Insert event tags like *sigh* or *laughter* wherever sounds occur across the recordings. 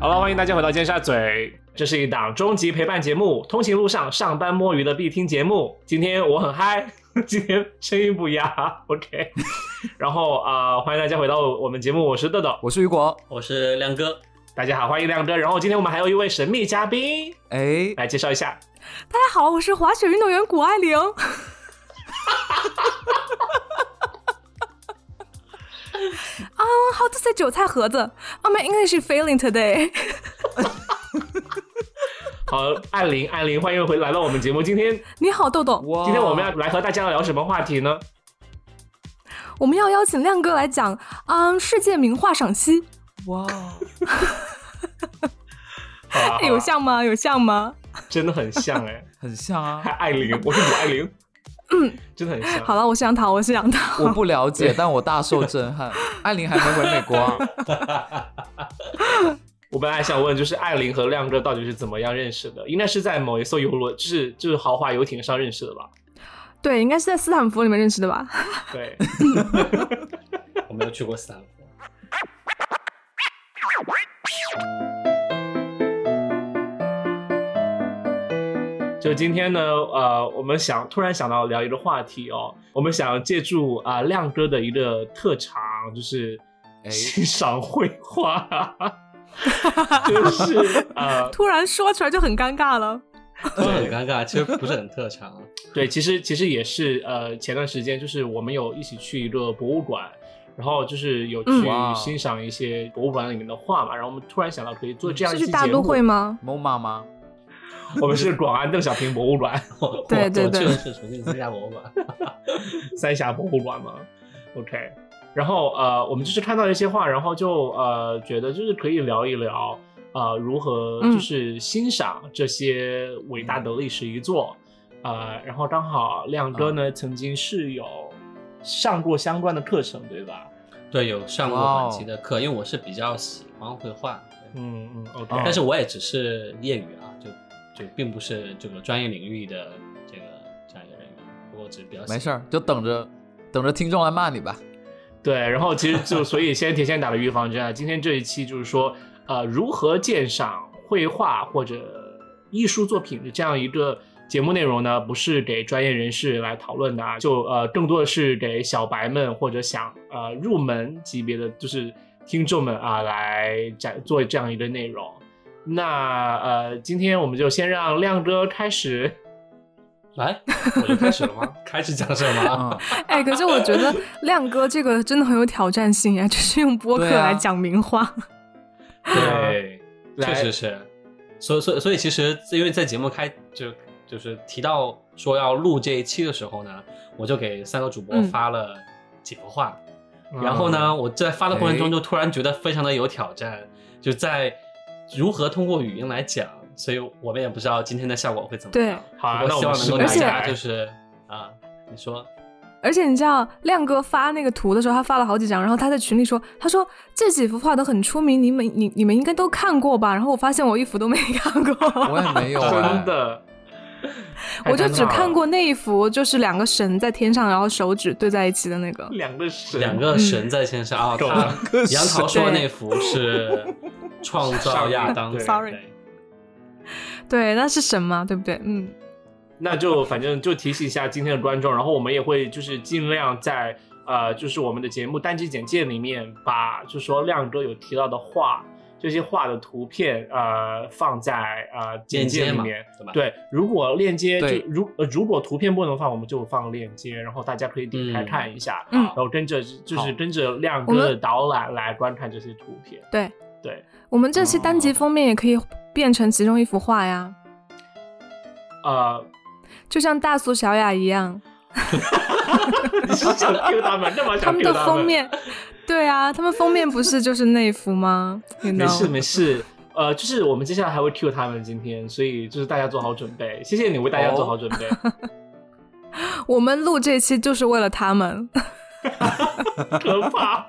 好了，欢迎大家回到尖沙咀。这是一档终极陪伴节目，通勤路上、上班摸鱼的必听节目。今天我很嗨，*laughs* 今天声音不一样，*laughs* OK。然后啊、呃欢迎大家回到我们节目，我是豆豆，我是雨果，我是亮哥，大家好，欢迎亮哥。然后今天我们还有一位神秘嘉宾，哎，来介绍一下。大家好，我是滑雪运动员谷爱凌。*laughs* Um, how to say 韭菜盒子？Oh, my English is failing today. *laughs* 好，艾琳，艾琳，欢迎回来到我们节目。今天，你好，豆豆。今天我们要来和大家聊什么话题呢？我们要邀请亮哥来讲，嗯，世界名画赏析。哇，*laughs* 有像吗？有像吗？真的很像哎、*laughs* 很像啊还，艾琳，我是谷爱凌，嗯，*coughs* 真的很像。好了，我是杨桃，我是杨桃。我不了解，*laughs* 但我大受震撼。艾琳还没回美国啊？*laughs* 我本来想问，就是艾琳和亮哥到底是怎么样认识的？应该是在某一艘游轮，就是就是豪华游艇上认识的吧？对，应该是在斯坦福里面认识的吧？对，*laughs* 我没有去过斯坦福。就今天呢，呃，我们想突然想到聊一个话题哦，我们想借助啊、亮哥的一个特长，就是哎欣赏绘画，就 *laughs* 是呃，突然说出来就很尴尬了。*laughs* 这很尴尬，其实不是很特长。对，其实其实也是呃，前段时间就是我们有一起去一个博物馆，然后就是有去欣赏一些博物馆里面的画嘛，然后我们突然想到可以做这样一期节目。是去大都会吗？？MoMA 吗？*laughs* 我们是广安邓小平博物馆、*laughs* 我对对对我去的是重庆三峡博物馆。*laughs* 三峡博物馆嘛。OK，然后呃，我们就是看到一些画，然后就呃觉得就是可以聊一聊呃如何嗯就是欣赏这些伟大的历史遗作。呃，然后刚好亮哥呢、曾经是有上过相关的课程，对吧？对，有上过短期的课，因为我是比较喜欢绘画，嗯嗯，OK，、但是我也只是业余啊，就就并不是这个专业领域的这个这样一个人员，我只是比较没事儿，就等着等着听众来骂你吧。对，然后其实就所以先提前打了预防针啊。今天这一期就是说，呃，如何鉴赏绘画或者艺术作品的这样一个节目内容呢，不是给专业人士来讨论的啊，就呃更多的是给小白们或者想呃入门级别的就是听众们啊来展做这样一个内容。那呃，今天我们就先让亮哥开始。来，我就开始了吗？*laughs* 开始讲什么？嗯，*laughs* 哎，可是我觉得亮哥这个真的很有挑战性呀，就是用播客来讲名画。*laughs* 对，来确实是，所以所以所以其实因为在节目开就就是提到说要录这一期的时候呢，我就给三个主播嗯发了几幅画，然后呢，我在发的过程中哎就突然觉得非常的有挑战，就在如何通过语音来讲，所以我们也不知道今天的效果会怎么对。样。好啊不过希望能够那我们试大家就是啊，你说。而且你知道，亮哥发那个图的时候，他发了好几张，然后他在群里说，他说这几幅画都很出名，你们你你们应该都看过吧？然后我发现我一幅都没看过，*laughs* 我也没有哎真的，我就只看过过那一幅，就是两个神在天上，然后手指对在一起的那个。两个神，两个神在天上。*laughs* 啊，懂他杨桃说的那幅是创造亚当。对，*laughs* sorry。对对，那是神嘛，对不对？嗯，那就反正就提醒一下今天的观众，然后我们也会就是尽量在呃，就是我们的节目单集简介里面把就是说亮哥有提到的话，这些画的图片呃放在呃 *laughs* 简介里面。对吧？对，如果链接就如呃如果图片不能放，我们就放链接，然后大家可以点开嗯。看一下，嗯。然后跟着就是跟着亮哥的导览来观看这些图片。对，对，我们这期单集哦。封面也可以变成其中一幅画呀，呃，就像大苏小雅一样，*laughs* 你是想 Q 他们，干嘛想他们 Q 的封面，对啊，他们封面不是就是那幅吗？You 没事没事，呃，就是我们接下来还会 Q 他们今天，所以就是大家做好准备，谢谢你为大家做好准备。*laughs* 我们录这期就是为了他们，*laughs* 可怕。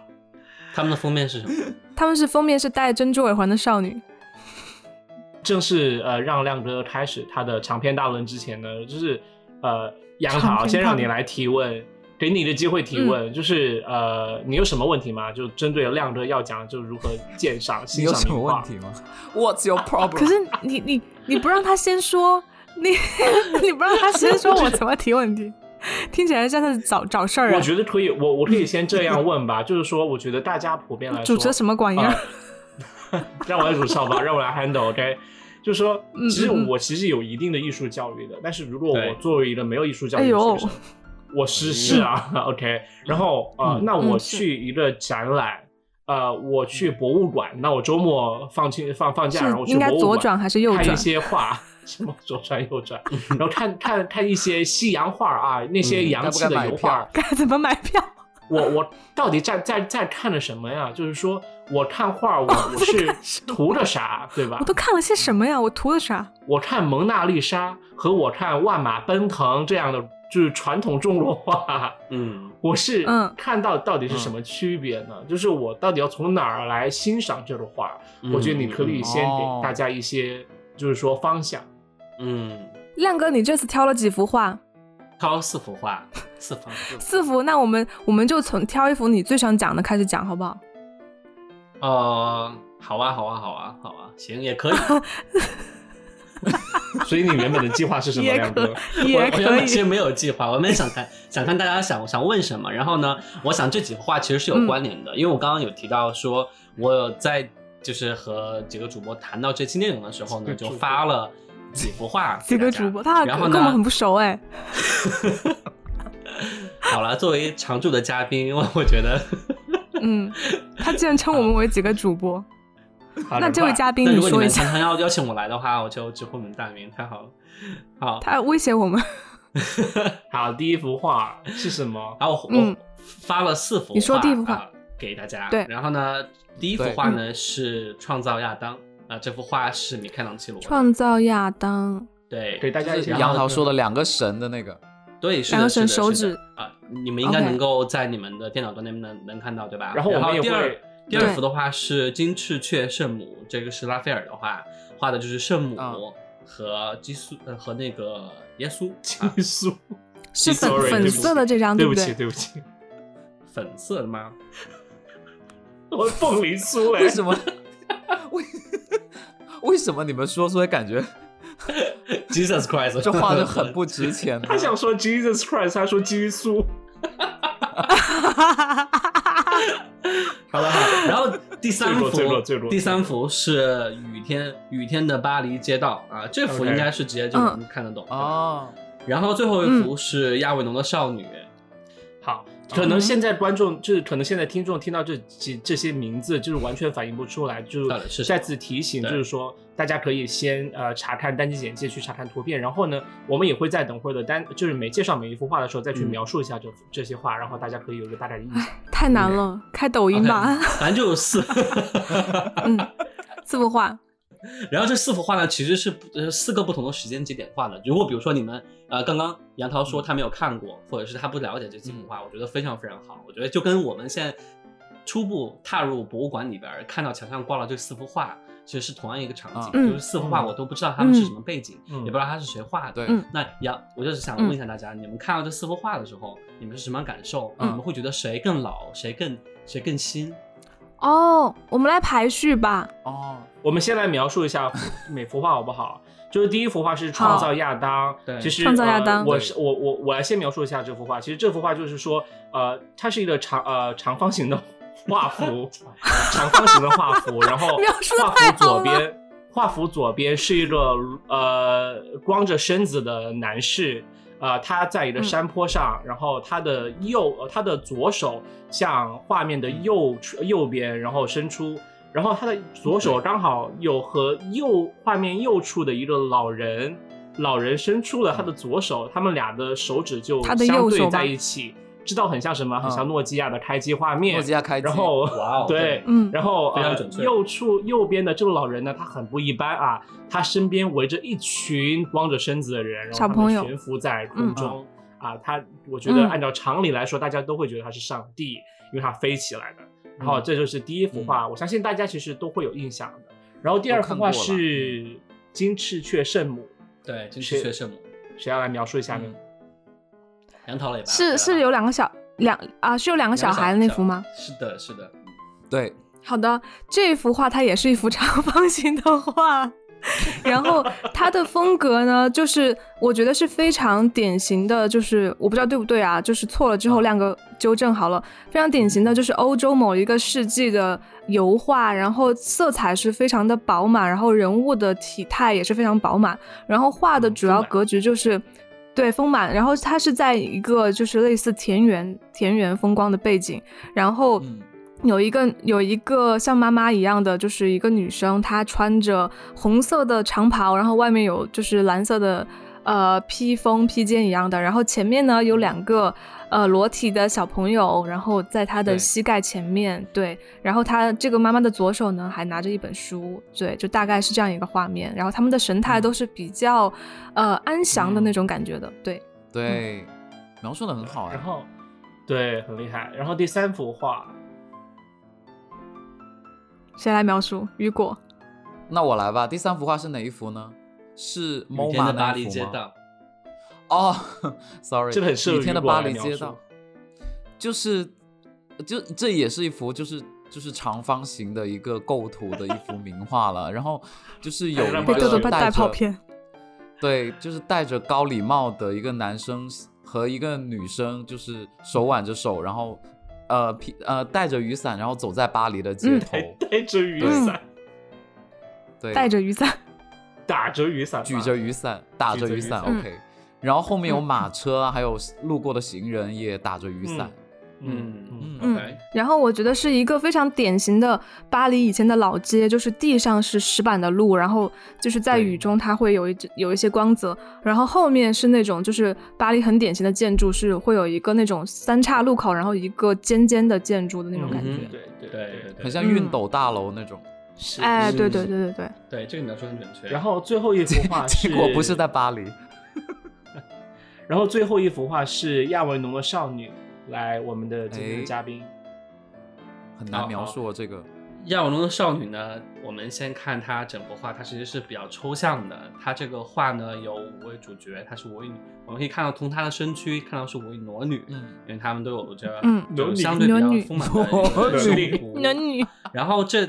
他们的封面是什么？*laughs* 他们是封面是戴珍珠耳环的少女，正是呃让亮哥开始他的长篇大论之前呢，就是呃杨桃先让你来提问，给你的机会提问，嗯就是呃，你有什么问题吗？就针对亮哥要讲，就如何鉴赏、*laughs* 你欣有什么。问题吗？What's your problem？可是你你你不让他先说，你 *laughs* 你不让他先说，我怎么提问题？*laughs* 听起来像是找找事儿啊我！觉得可以，我我可以先这样问吧，*laughs* 就是说，我觉得大家普遍来说，主持什么管用？啊 *laughs* 让我来主持好吧，让我来 handle，OK、就是说，嗯其实我其实有一定的艺术教育的，但是如果我作为一个没有艺术教育的哎呦学生，我是是啊，OK，然后呃，嗯那我去一个展览。呃，我去博物馆，那我周末放轻放放假，然后去应该博物馆左转还是右转看一些画，*laughs* 什么左转右转，*laughs* 然后看看看一些西洋画啊，那些嗯洋气的油画，票 *laughs* 该怎么买票？我我到底在在在看的什么呀？就是说我看画，我我是图的啥，对吧我？都看了些什么呀？我图的啥？我看蒙娜丽莎和我看万马奔腾这样的就是传统中国画，嗯，*laughs* 我是嗯看到到底是什么区别呢？就是我到底要从哪儿来欣赏这幅画？我觉得你可以先哦给大家一些就是说方向。嗯，亮哥，你这次挑了几幅画？挑四幅画，四幅，四幅。那我们我们就从挑一幅你最想讲的开始讲，好不好？呃，好啊，好啊，好啊，好啊，行，也可以。*laughs* *laughs* 所以你原本的计划是什么，也亮哥？我其实没有计划，我原本想看 *laughs* 想看大家想想问什么，然后呢，我想这几幅画其实是有关联的，因为我刚刚有提到说，我有在就是和几个主播谈到这期内容的时候呢，就发了几幅画 *laughs* 几个主播，他然后呢跟我们很不熟哎。好了，作为常驻的嘉宾，我我觉得，嗯，他竟然称我们为几个主播。*laughs* 那这位嘉宾，如果你说一下，们常常要邀请我来的话，我就直呼你们大名，太好了。好，*laughs* 他威胁我们。*laughs* 好，第一幅画是什么？然后我、嗯我发了四幅画，你说第一幅画。啊给大家。对。然后呢，第一幅画呢是创造亚当。啊、这幅画是米开朗基罗。创造亚当，对，给大家一些然后杨桃说的两个神的那个，对，是的，两个是的神手指。啊，你们应该能够在你们的电脑端那边能能看到，对吧？然后我们也第二会第二幅的话是金翅雀圣母，这个是拉斐尔的话，画的就是圣母啊和基督呃和那个耶稣啊激素。*laughs* 是粉粉色的这张，不对不起，对？不起，粉色的吗？*laughs* 我凤梨酥 *laughs* 哎为，什么？为为什么你们说出来感觉 Jesus Christ，这画的很不值钱？他想说 Jesus Christ，他说激素。*laughs* 好了好，然后第三幅第三幅是雨天雨天的巴黎街道。啊，这幅应该是直接就能看得懂。哦，然后最后一嗯。幅是亚维农的少女，好，可能现在观众就是可能现在听众听到这几这些名字，就是完全反应不出来，就是再次提醒，就是说大家可以先呃查看单机简介，去查看图片，然后呢，我们也会在等会儿的单就是每介绍每一幅画的时候再去嗯描述一下这这些画，然后大家可以有一个大概的印象。*laughs* 太难了，开抖音吧。*laughs* 反正就有四。*laughs* 嗯，四幅画。然后这四幅画呢，其实是呃四个不同的时间节点画的。如果比如说你们呃刚刚杨涛说他没有看过，或者是他不了解这几幅画，我觉得非常非常好。我觉得就跟我们现在初步踏入博物馆里边儿看到墙上挂了这四幅画，其实是同样一个场景，嗯就是四幅画我都不知道他们是什么背景，嗯也不知道他是谁画的。对，嗯那杨，我就是想问一下大家，你们看到这四幅画的时候，你们是什么样感受？嗯你们会觉得谁更老，谁更谁更新？哦，我们来排序吧。哦，我们先来描述一下每幅画好不好？就是第一幅画是创造亚当，对其实创造亚当呃、我是我我我来先描述一下这幅画。其实这幅画就是说，呃，它是一个长呃长方形的画幅，*laughs* 长方形的画幅，然后 *laughs* 画幅左边，画幅左边是一个呃光着身子的男士。呃，他在一个嗯山坡上，然后他的右，呃他的左手向画面的右处右边，然后伸出，然后他的左手刚好有和右画面右处的一个老人，老人伸出了他的左手，他们俩的手指就相对在一起，知道很像什么？很像诺基亚的开机画面。诺基亚开机，然后哇哦 *laughs* 对，嗯然后右处右边的这个老人呢，他很不一般啊，他身边围着一群光着身子的人，然后他们小朋友。悬浮在空嗯中。啊，他我觉得嗯。按照常理来说，大家都会觉得他是上帝，因为他飞起来的。然后这就是第一幅画，我相信大家其实都会有印象的。然后第二幅画是金翅雀圣母，对，金翅雀圣母，谁要来描述一下呢？嗯？杨桃磊吧？是是有两个小两啊是有两个小孩的那幅吗？？是的，是的。对，好的，这幅画它也是一幅长方形的画，然后它的风格呢，就是我觉得是非常典型的，就是我不知道对不对啊，就是错了之后亮哥纠正好了，非常典型的就是欧洲某一个世纪的油画，然后色彩是非常的饱满，然后人物的体态也是非常饱满，然后画的主要格局就是。对，丰满，然后它是在一个就是类似田园田园风光的背景，然后嗯有一个有一个像妈妈一样的，就是一个女生，她穿着红色的长袍，然后外面有就是蓝色的呃披风披肩一样的，然后前面呢有两个呃裸体的小朋友，然后在她的膝盖前面，对，然后她这个妈妈的左手呢还拿着一本书，对，就大概是这样一个画面，然后他们的神态都是比较呃安详的那种感觉的，对，对，描述的很好哎然。后对，很厉害。然后第三幅画，谁来描述？雨果，那我来吧，第三幅画是哪一幅呢？是雨 MoMA 天的巴那一幅吗？黎街道，哦，sorry，这个很适合雨天的巴黎街道，就是就这也是一幅就是就是长方形的一个构图的一幅名画了，然后就是有一个带着带跑偏，对，就是戴着高礼帽的一个男生和一个女生，就是手挽着手，然后呃披呃带着雨伞，然后走在巴黎的街嗯头，还带着雨伞，对，带着雨伞，打着雨伞，举着雨伞，打着雨伞着雨伞，OK。然后后面有马车啊，还有路过的行人也打着雨伞。嗯嗯嗯然后我觉得是一个非常典型的巴黎以前的老街，就是地上是石板的路，然后就是在雨中它会有一有一些光泽，然后后面是那种就是巴黎很典型的建筑，是会有一个那种三岔路口，然后一个尖尖的建筑的那种感觉。嗯对对对对对，很像熨斗大楼那种。是哎，对是是对对对对，对这个描述很准确。然后最后一幅画是，结果不是在巴黎。然后最后一幅画是亚维农的少女，来我们的今天的哎。嘉宾，很难描述哦这个。亚文龙的少女呢，我们先看她整幅画，它其实是比较抽象的。它这个画呢有五位主角，她是五位女，我们可以看到从她的身躯看到是五位裸女，嗯，因为她们都有着嗯。就裸女相对比较丰满的一个胸女部。男女然后这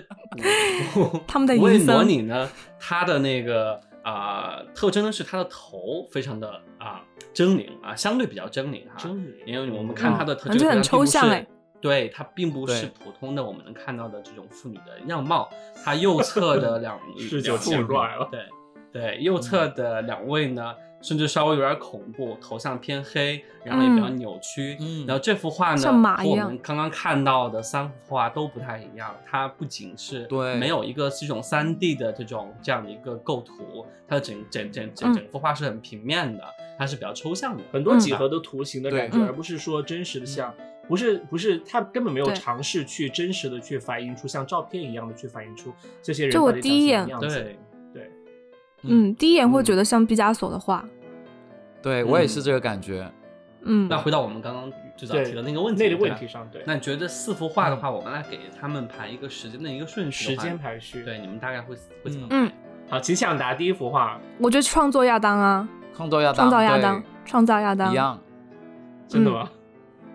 五他们的五位裸女呢，她的那个啊、特征呢是她的头非常的啊、狰狞啊，相对比较狰狞哈。狰狞因为我们看她的特感觉很这个地方并不是抽象哎对，它并不是普通的我们能看到的这种妇女的样貌。她右侧的两 *laughs* 视角两切入来了对对，右侧的两位呢，甚至稍微有点恐怖，头像偏黑，然后也比较嗯扭曲。嗯然后这幅画呢，像马和我们刚刚看到的三幅画都不太一样。它不仅是对没有一个这种三 D 的这种这样的一个构图，它的整整整整嗯整幅画是很平面的，它是比较抽象的。很多几何的图形的感觉，对而不是说真实的像，不是不是，他根本没有尝试去真实的去反映出像照片一样的去反映出这些人就我到底长什么第一眼样对，嗯，第一眼会嗯觉得像毕加索的画，对我也是这个感觉。嗯，那回到我们刚刚最早对提的那个问题，那个问题上，对，那你觉得四幅画的话，我们来给他们排一个时间的一个顺序时，间排序，对，你们大概会会怎么嗯排？好，请抢答第一幅画，我觉得创作亚当啊，创作亚当，创造亚当，创造亚当一，样。真的吗？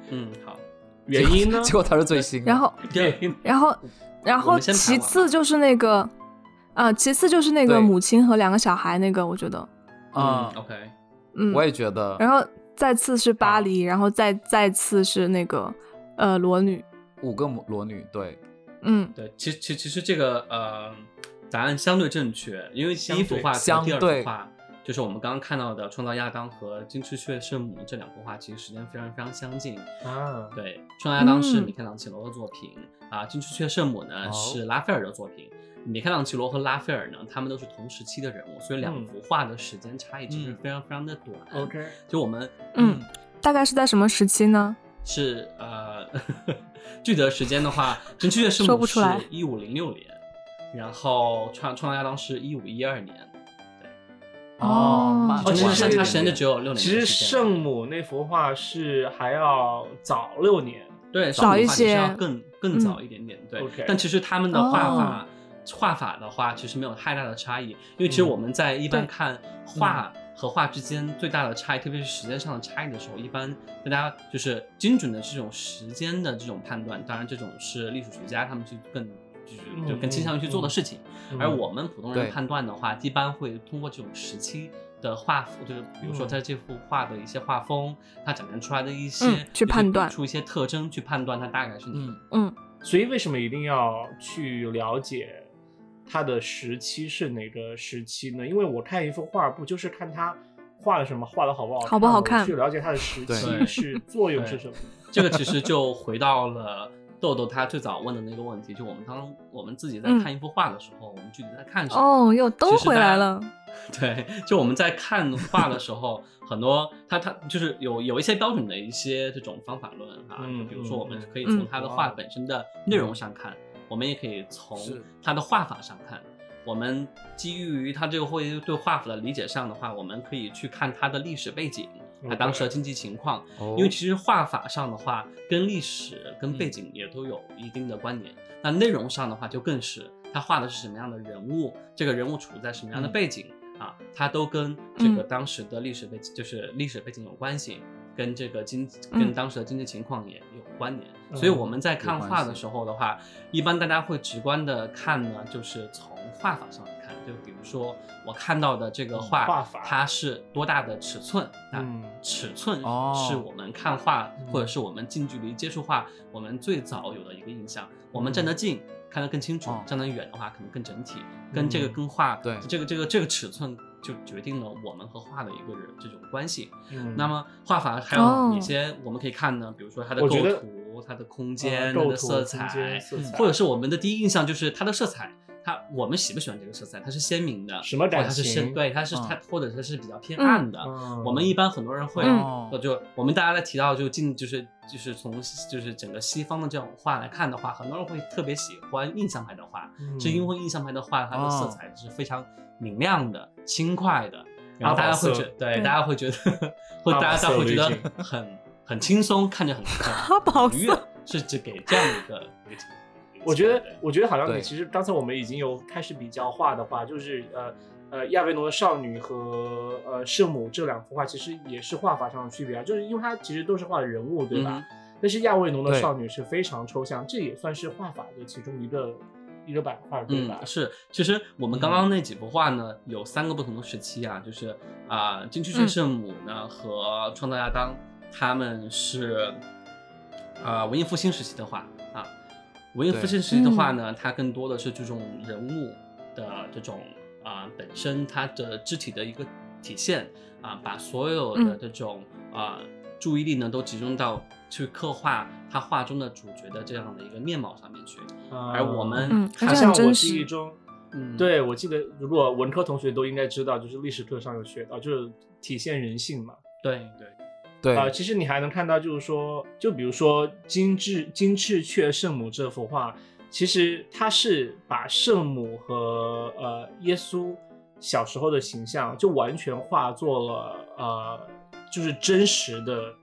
嗯，好。原因呢？*laughs* 结果他是最新。然后 *laughs* 原因然后，然后其次就是那个，啊，其次就是那个对母亲和两个小孩那个，我觉得，嗯，，OK，嗯，我也觉得。然后再次是巴黎，然后再再次是那个呃裸女，五个母裸女，对，嗯对，其实其其实这个呃答案相对正确，因为第一幅画和第二相对幅画就是我们刚刚看到的《创造亚当》和《金翅雀圣母》这两幅画，其实时间非常非常相近。啊，对，《创造亚当》是嗯米开朗基罗的作品、啊，《金翅雀圣母》呢哦是拉斐尔的作品。米开朗基罗和拉斐尔呢，他们都是同时期的人物，所以两嗯幅画的时间差异其实嗯非常非常的短。OK，就我们嗯，大概是在什么时期呢？是呃，*laughs* 具体的时间的话，《真雀圣母》是说不出来一五零六年，然后创创造亚当是一五一二年，哦蛮中间哦其实相差时间就只有六年其实。圣母那幅画是还要早六年，对早一圣母画其实要些更更早一点点，对 OK。但其实他们的画哦法画法的话，其实没有太大的差异，因为其实嗯。我们在一般看画和画之间最大的差异，特别是时间上的差异的时候，一般大家就是精准的这种时间的这种判断，当然这种是历史学家他们去更就是就更倾向于去做的事情，嗯。而我们普通人判断的话，一般会通过这种时期。的画幅就是，比如说嗯。在这幅画的一些画风，它展现出来的一些、嗯去判断出一些特征，去判断它大概是哪嗯嗯。所以为什么一定要去了解它的时期是哪个时期呢？因为我看一幅画不就是看他画的什么，画的好不好看，好不好看去了解它的时期是作用是什么？*laughs* 这个其实就回到了豆豆他最早问的那个问题，就我们当我们自己在嗯看一幅画的时候，我们具体在看什么？哦，又都回来了。*laughs* 对，就我们在看画的时候，很多它它就是有有一些标准的一些这种方法论啊，嗯就比如说我们嗯可以从嗯它的画本身的内容上看，我们也可以从是。它的画法上看。我们基于他这个会对画法的理解上的话，我们可以去看他的历史背景，他当时的经济情况，哦。因为其实画法上的话，跟历史、跟背景也都有一定的关联。那内容上的话，就更是他画的是什么样的人物，这个人物处在什么样的嗯。背景、啊，它都跟这个当时的历史背景，就是历史背景有关系，跟这个经嗯。跟当时的经济情况也有关联。嗯所以我们在看画的时候的话，一般大家会直观的看呢，就是从画法上来看，就比如说我看到的这个嗯画，画法它是多大的尺寸啊？嗯尺寸哦是我们看画、嗯或者是我们近距离接触画，我们最早有的一个印象。我们站得近，看得更清楚；哦站得远的话，可能更整体。跟这个嗯跟画，对这个这个这个尺寸就决定了我们和画的一个人这种关系。嗯那么画法还哦有哪些我们可以看呢？比如说它的构图、它的空呃间、它的色彩，色彩或者是我们的第一印象就是它的色彩。它我们喜不喜欢这个色彩？它是鲜明的，什么感它是深对，它是嗯它，或者它是比较偏嗯暗的。嗯我们一般很多人会，就我们大家在提到就近就是就是从就是整个西方的这种画来看的话，很多人会特别喜欢印象派的画，嗯是因为印象派的画它的色哦彩是非常明亮的、轻快的，然后大家会觉对对大家会觉得，*laughs* 会大家会觉得很很轻松，看着很 *laughs* 阿宝很愉悦，是只给这样的一个一个情况。我觉得，我觉得好像你其实刚才我们已经有开始比较画的话，就是呃呃亚维农的少女和呃圣母这两幅画，其实也是画法上的区别啊，就是因为它其实都是画的人物，对吧？嗯但是亚维农的少女是非常抽象，这也算是画法的其中一个一个板块，对吧？嗯，是，其实我们刚刚那几幅画呢，有三个不同的时期啊，就是啊，金曲学圣母呢、和创造亚当，他们是啊、文艺复兴时期的画啊。文艺复兴时期的话呢，它更多的是注重人物的这种啊、本身它的肢体的一个体现啊，把所有的嗯这种啊、注意力呢都集中到去刻画他画中的主角的这样的一个面貌上面去。而我们好像我。记忆中，嗯，对我记得，如果文科同学都应该知道，就是历史课上有学到，就是体现人性嘛。对对，对。啊、其实你还能看到，就是说，就比如说金翅金翅雀圣母这幅画，其实它是把圣母和呃耶稣小时候的形象就完全化作了呃，就是真实的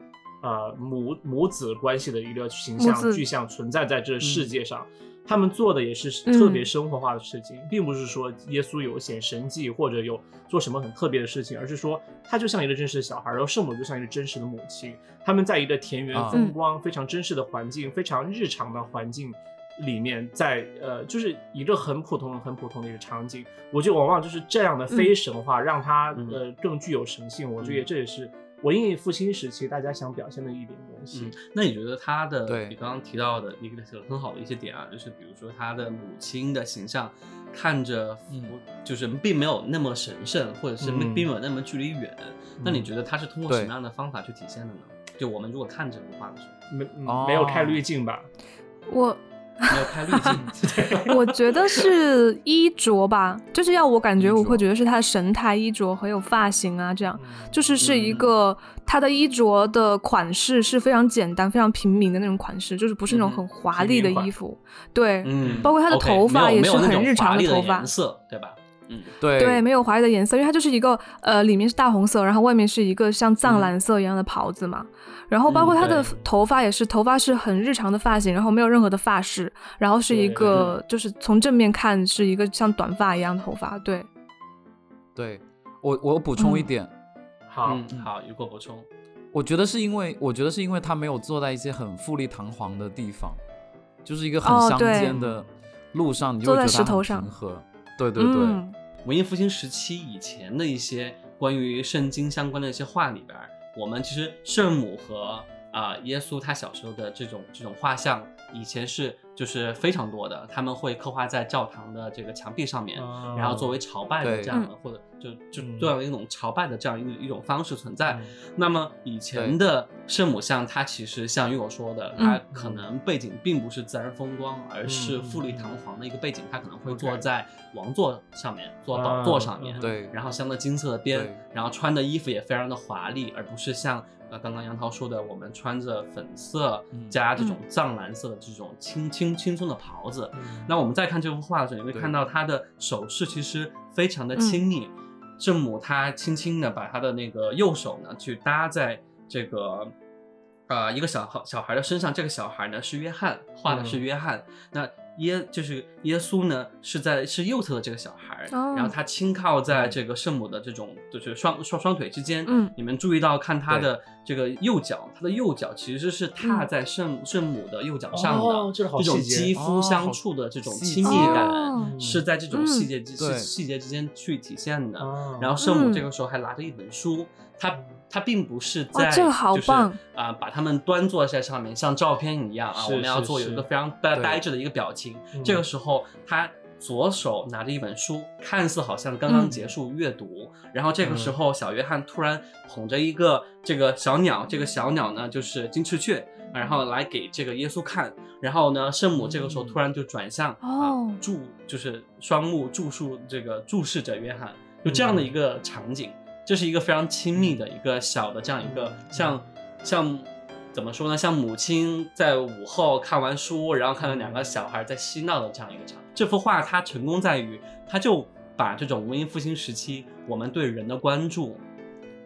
呃母母子关系的一个形象具象存在在这世界上。他们做的也是特别嗯生活化的事情，并不是说耶稣有显神迹或者有做什么很特别的事情，而是说他就像一个真实的小孩，然后圣母就像一个真实的母亲，他们在一个田园啊风光、非常真实的环境、非常日常的环境里面，在呃，就是一个很普通、很普通的一个场景。我觉得往往就是这样的非神话，让它嗯。呃更具有神性。我觉得嗯。这也是文艺复兴时期大家想表现的一点东西嗯。，那你觉得他的你刚刚提到的一个很好的一些点啊，就是比如说他的母亲的形象，看着嗯就是并没有那么神圣，或者是嗯并没有那么距离远。那你嗯觉得他是通过什么样的方法去体现的呢？就我们如果看这幅画的时候，没没有开滤镜吧？我没有拍滤镜，*laughs* 我觉得是衣着吧，就是要我感觉，我会觉得是他的神态、衣着还有发型啊，这样嗯就是是一个他的衣着的款式是非常简单、非常平民的那种款式，就是不是那种嗯很华丽的衣服。对，嗯，包括他的头发也是很没有那种日常的华丽的头发颜色，对吧？嗯，对对，没有华丽的颜色，因为它就是一个呃，里面是大红色，然后外面是一个像藏嗯蓝色一样的袍子嘛。然后包括嗯他的头发也是，头发是很日常的发型，然后没有任何的发饰，然后是一个就是从正面看是一个像短发一样的头发。对，对我我补充一嗯点，好，嗯，好，如果补充。我觉得是因为，我觉得是因为他没有坐在一些很富丽堂皇的地方，就是一个很乡间的路上，你就坐在会觉得很石头上平和。对对对，嗯。文艺复兴时期以前的一些关于圣经相关的一些画里边，我们其实圣母和啊、耶稣他小时候的这种这种画像，以前是就是非常多的，他们会刻画在教堂的这个墙壁上面，哦然后作为朝拜的这样的，或者就就嗯。这样一种朝拜的这样一一种方式存在。嗯。那么以前的圣母像，它其实像于我说的，它可能背景并不是自然风光，而是富丽堂皇的一个背景，它可能会坐在王座上面，坐宝座上面，嗯对。然后镶的金色的边，然后穿的衣服也非常的华丽，而不是像呃刚刚杨涛说的，我们穿着粉色嗯。加这种藏蓝色的这种轻轻轻松的袍子。嗯。那我们再看这幅画的时候，你会看到它的首饰其实非常的亲密。圣母她轻轻的把她的那个右手呢，去搭在这个呃一个小孩小孩的身上。这个小孩呢是约翰，画的是嗯约翰。那耶就是耶稣呢是在是右侧的这个小孩，哦然后他轻靠在这个圣母的这种就是双双双腿之间。嗯你们注意到看他的这个右脚，他的右脚其实是踏嗯在圣、圣母的右脚上的，哦这种肌肤相触的这种亲密感，哦是在这种细节之、对细节之间去体现的。哦然后圣母嗯这个时候还拿着一本书，她她并不是在这个好就是棒。啊、把他们端坐在上面，像照片一样啊，我们要做有一个非常呆呆滞的一个表情。嗯。这个时候他。左手拿着一本书，看似好像刚刚结束阅读，然后这个时候小约翰突然捧着一个这个小鸟，这个小鸟呢就是金翅雀，然后来给这个耶稣看，然后呢圣母这个时候突然就转向、哦啊注就是双目注视这个注视着约翰，就这样的一个场景，这是一个非常亲密的一个小的这样一个像像怎么说呢？像母亲在午后看完书，然后看到两个小孩在嬉闹的这样一个场景。这幅画它成功在于，它就把这种文艺复兴时期我们对人的关注。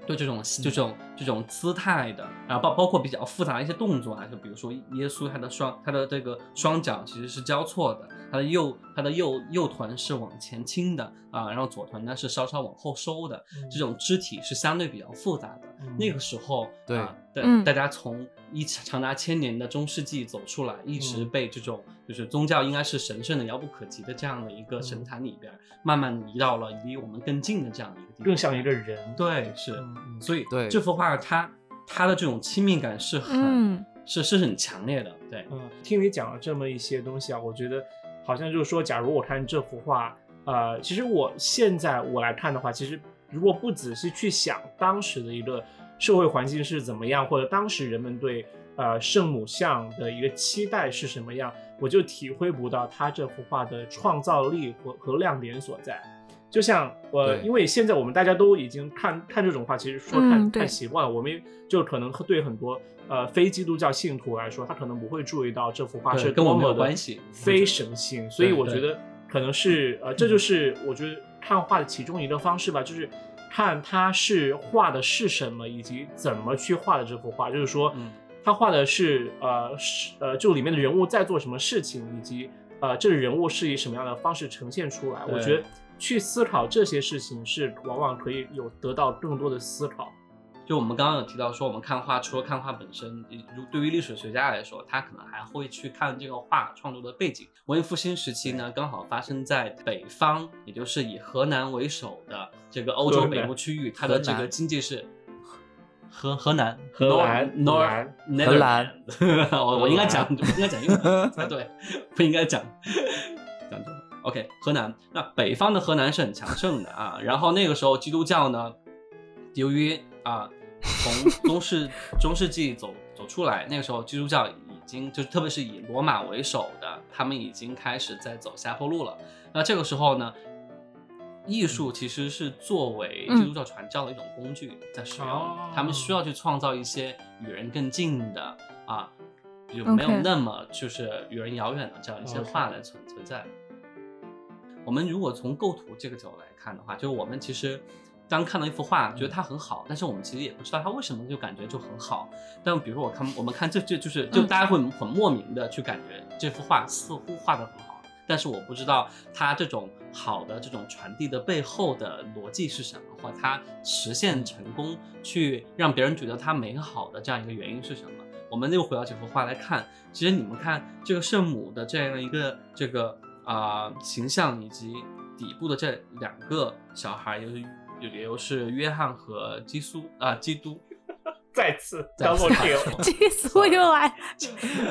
对这种这种这种姿态的，然后包包括比较复杂的一些动作啊，就比如说耶稣他的双他的这个双脚其实是交错的，他的右它的右右臀是往前倾的啊，然后左臀呢是稍稍往后收的，嗯这种肢体是相对比较复杂的。嗯那个时候，对啊，大家从一长达千年的中世纪走出来，一直嗯被这种就是宗教应该是神圣的、遥不可及的这样的一个神嗯坛里边，慢慢移到了离我们更近的这样的一个地方，更像一个人。对是。所以对这幅画它它的这种亲密感是很、嗯是是很强烈的，对，嗯，听你讲了这么一些东西啊，我觉得好像就是说，假如我看这幅画，呃，其实我现在我来看的话，其实如果不仔细去想当时的一个社会环境是怎么样，或者当时人们对呃圣母像的一个期待是什么样，我就体会不到他这幅画的创造力和和亮点所在。就像呃、因为现在我们大家都已经看看这种画，其实说看、嗯看习惯了，我们就可能对很多呃非基督教信徒来说，他可能不会注意到这幅画是跟我们有多么的关系非神性，所以我觉得可能是呃，这就是我觉得看画的其中一个方式吧，就是看他是画的是什么，以及怎么去画的这幅画，就是说，嗯。他画的是呃是呃，就里面的人物在做什么事情，以及呃这个人物是以什么样的方式呈现出来。我觉得去思考这些事情是往往可以有得到更多的思考。就我们刚刚有提到说，我们看画除了看画本身，如对于历史学家来说，他可能还会去看这个画创作的背景。文艺复兴时期呢，刚好发生在北方，也就是以河南为首的这个欧洲北部区域，它的这个经济是河河南荷兰 North 荷 North 荷兰 Netherlands *laughs* 我我应该讲，我应该讲英文才 *laughs* 对，不应该讲讲中文。OK，河南，那北方的河南是很强盛的啊。*laughs* 然后那个时候基督教呢，由于啊从 *laughs* 中世中世纪走走出来，那个时候基督教已经就是特别是以罗马为首的，他们已经开始在走下坡路了。那这个时候呢，艺术其实是作为基督教传教的一种工具在使用，哦他们需要去创造一些与人更近的啊，就没有那么就是与人遥远的这样一些画来存存在。我们如果从构图这个角度来看的话，就是我们其实当看到一幅画，觉得它很好，但是我们其实也不知道它为什么就感觉就很好。但比如说我看我们看这这就是就嗯大家会很莫名的去感觉这幅画似乎画的很好，但是我不知道它这种好的这种传递的背后的逻辑是什么，或它实现成功去让别人觉得它美好的这样一个原因是什么。我们又回到这幅画来看，其实你们看这个圣母的这样一个这个啊、形象，以及底部的这两个小孩，又是也又是约翰和基苏啊、基督。*laughs* 再次再次 double kill，激素又来，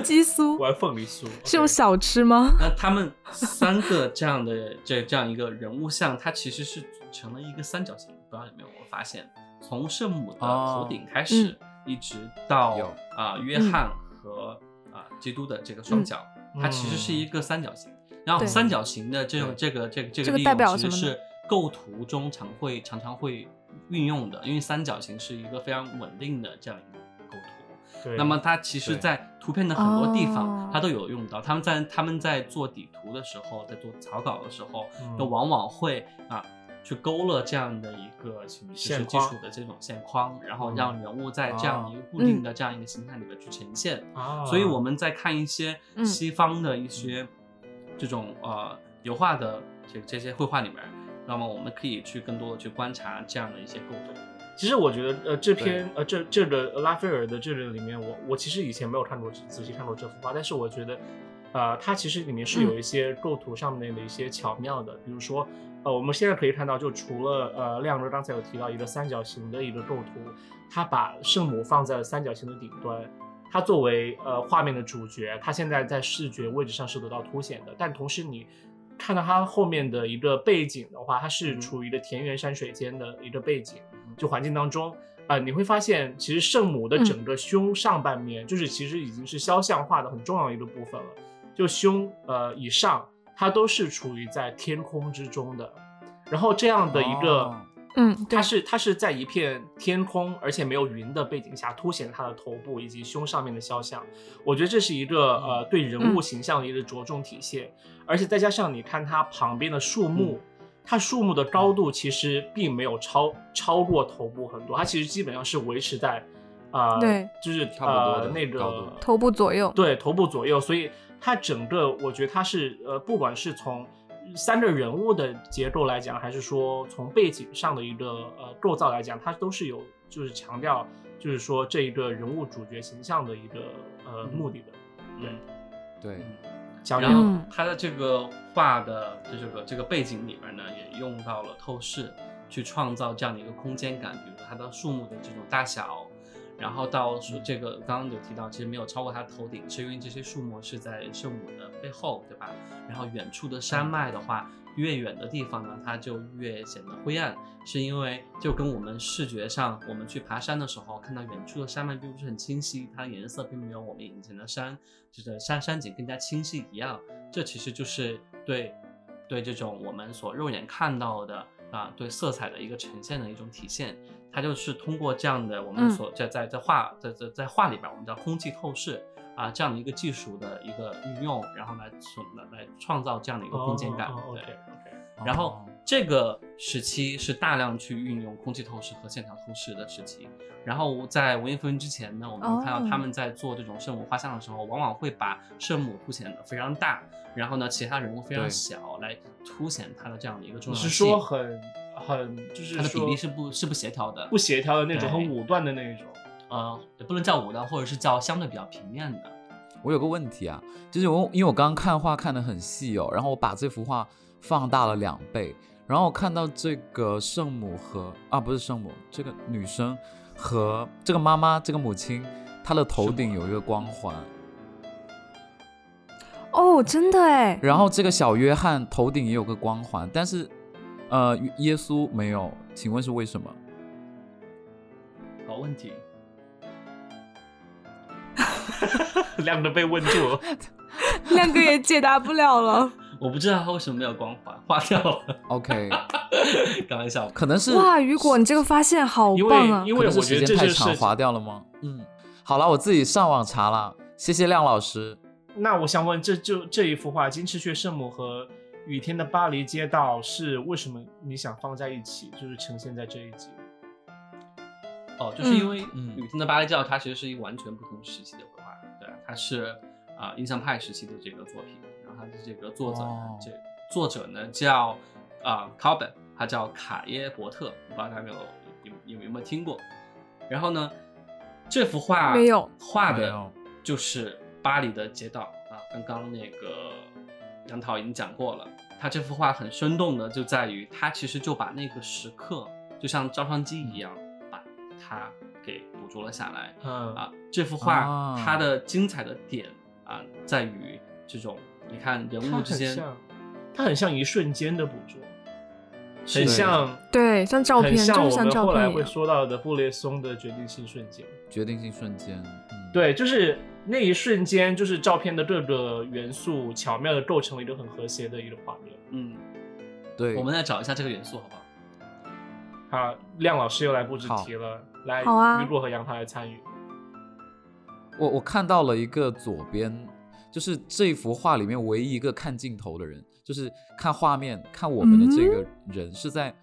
激素 *laughs* 玩凤梨酥是用 OK 小吃吗？那他们三个这样的这这样一个人物像，它其实是组成了一个三角形，不知道有没有发现？从圣母的头顶开始，一直到有啊、约翰和啊、基督的这个双脚，它其实是一个三角形。然后三角形的这种这个这个这这个代个利用表什么呢？其实是构图中常会常常会运用的，因为三角形是一个非常稳定的这样一个构图。对。那么它其实，在图片的很多地方哦，它都有用到。他们在他们在做底图的时候，在做草稿的时候，嗯。就往往会啊去勾勒这样的一个其实线基础的这种线框，然后嗯让人物在这样一个固嗯定的这样一个形态里面去呈现。啊，所以我们在看一些嗯。西方的一些这种呃油画的这这些绘画里面，那么我们可以去更多的去观察这样的一些构图。其实我觉得，呃，这篇呃这这个拉斐尔的这个里面，我我其实以前没有看过仔细看过这幅画，但是我觉得，呃，它其实里面是有一些构图上面的一些巧妙的，比如说，呃，我们现在可以看到，就除了呃亮哥刚才有提到一个三角形的一个构图，他把圣母放在了三角形的顶端。它作为呃画面的主角，它现在在视觉位置上是得到凸显的，但同时你看到它后面的一个背景的话，它是嗯。处于一个田园山水间的一个背景，就环境当中，啊，你会发现其实圣母的整个胸上半面，就是其实已经是肖像画的很重要的一个部分了。就胸呃以上，它都是处于在天空之中的。然后这样的一个，哦嗯，对。它，是它是在一片天空而且没有云的背景下，凸显它的头部以及胸上面的肖像。我觉得这是一个呃对人物形象的一个着重体现，而且再加上你看它旁边的树木。它树木的高度其实并没有超超过头部很多，它其实基本上是维持在，呃，对，就是差不多的呃那个头部左右，对，头部左右，所以它整个我觉得它是呃，不管是从三个人物的结构来讲，还是说从背景上的一个呃构造来讲，它都是有就是强调就是说这一个人物主角形象的一个呃嗯目的的。对，对，讲然后他的这个画的这个这个背景里边呢，也用到了透视，去创造这样的一个空间感。比如说它的树木的这种大小，然后到说这个刚刚有提到，其实没有超过他头顶，是因为这些树木是在圣母的背后，对吧？然后远处的山脉的话，越远的地方呢，它就越显得灰暗，是因为就跟我们视觉上，我们去爬山的时候看到远处的山脉并不是很清晰，它的颜色并没有我们眼前的山就是山山景更加清晰一样。这其实就是对对这种我们所肉眼看到的啊，对色彩的一个呈现的一种体现。它就是通过这样的我们嗯所在在在画在在在画里边，我们叫空气透视啊这样的一个技术的一个运用，然后来创来创造这样的一个空间感。哦对 OK 然后哦这个时期是大量去运用空气透视和线条透视的时期。然后在文艺复兴之前呢，我们看到他们在做这种圣母画像的时候，往往会把圣母凸显的非常大，然后呢，其他人物非常小，来凸显它的这样的一个重你要性。是说很很就是它的比例是不是不协调的？不协调的那种，很武断的那一种。呃，也不能叫武断，或者是叫相对比较平面的。我有个问题啊，就是我因为我刚刚看画看得很细哦，然后我把这幅画放大了两倍，然后我看到这个圣母和啊不是圣母，这个女生和这个妈妈这个母亲，她的头顶有一个光环，哦，真的哎，然后这个小约翰头顶也有个光环，但是呃耶稣没有，请问是为什么？好问题，*laughs* 亮的被问住了，*laughs* 亮哥也解答不了了。*laughs* 我不知道他为什么没有光环，划掉了。OK，开玩笑，可能是哇，雨果，你这个发现好棒啊为！因为我觉得这时间太长就是划掉了吗？嗯，好了，我自己上网查了，谢谢亮老师。那我想问，这就这一幅画《金翅雀圣母》和《雨天的巴黎街道》是为什么你想放在一起，就是呈现在这一集？哦，就是因为嗯。雨天的巴黎教，它其实是一个完全不同时期的绘画，对，它是啊、印象派时期的这个作品，然后它的这个作者这作者呢叫啊、考本，他叫卡耶伯特，不知道大家有有有有有没有听过？然后呢，这幅画没有画的就是巴黎的街道啊。刚刚那个杨桃已经讲过了，他这幅画很生动的就在于他其实就把那个时刻，就像照相机一样，把它给捕捉了下来。嗯啊，这幅画啊它的精彩的点啊，在于这种你看人物之间，很像，它很像一瞬间的捕捉，很像对，像照片，很像就是像我们后来。会说到的布列松的决定性瞬间。决定性瞬间，嗯，对，就是那一瞬间，就是照片的各个元素巧妙的构成了一个很和谐的一个画面。嗯，对，我们来找一下这个元素好不好？好，亮老师又来布置题了，来，好啊。雨果和杨桃来参与。我我看到了一个左边，就是这幅画里面唯一一个看镜头的人，就是看画面看我们的这个人、是在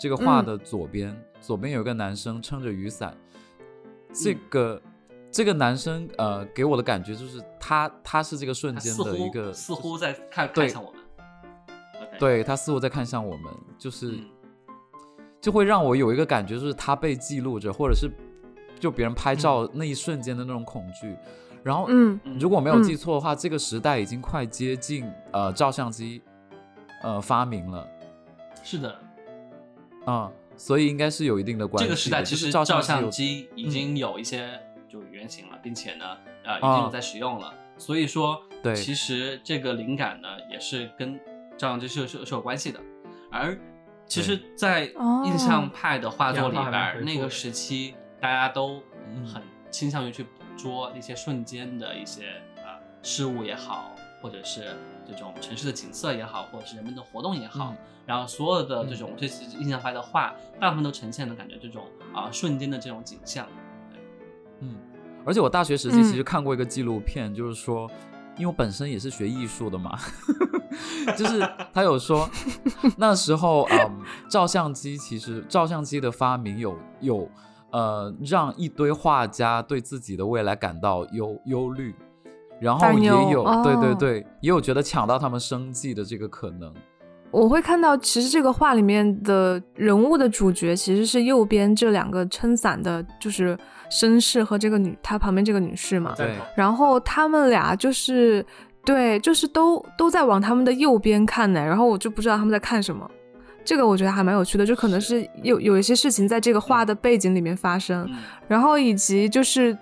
这个画的左边，左边有一个男生撑着雨伞，这个、这个男生呃给我的感觉就是他他是这个瞬间的一个似乎在看对。看向我们。对他似乎在看向我们，就是、嗯就会让我有一个感觉，就是他被记录着，或者是就别人拍照那一瞬间的那种恐惧。然后，嗯嗯如果没有嗯记错的话，这个时代已经快接近呃照相机呃发明了是的，啊、所以应该是有一定的关系的。这个时代其实照相机已经有一些就原型了，并且呢，呃，已经有在使用了。所以说，对其实这个灵感呢，也是跟照相机是是是有关系的。而其实，在哦印象派的画作里边那个时期大家都嗯很倾向于去捕捉一些瞬间的一些呃事物也好，或者是这种城市的景色也好，或者是人们的活动也好。嗯然后所有的这种这些印象派的画，大部分都呈现的感觉这种啊、瞬间的这种景象。嗯，而且我大学时期其嗯实看过一个纪录片，就是说，因为我本身也是学艺术的嘛，就是他有说那时候，嗯，照相机其实照相机的发明有有呃让一堆画家对自己的未来感到忧忧虑，然后也有、对对哦对，也有觉得抢到他们生计的这个可能。我会看到，其实这个画里面的人物的主角其实是右边这两个撑伞的，就是绅士和这个女，他旁边这个女士嘛。对然后他们俩就是对，就是都都在往他们的右边看呢，然后我就不知道他们在看什么。这个我觉得还蛮有趣的，就可能是有有一些事情在这个画的背景里面发生，嗯，然后以及就是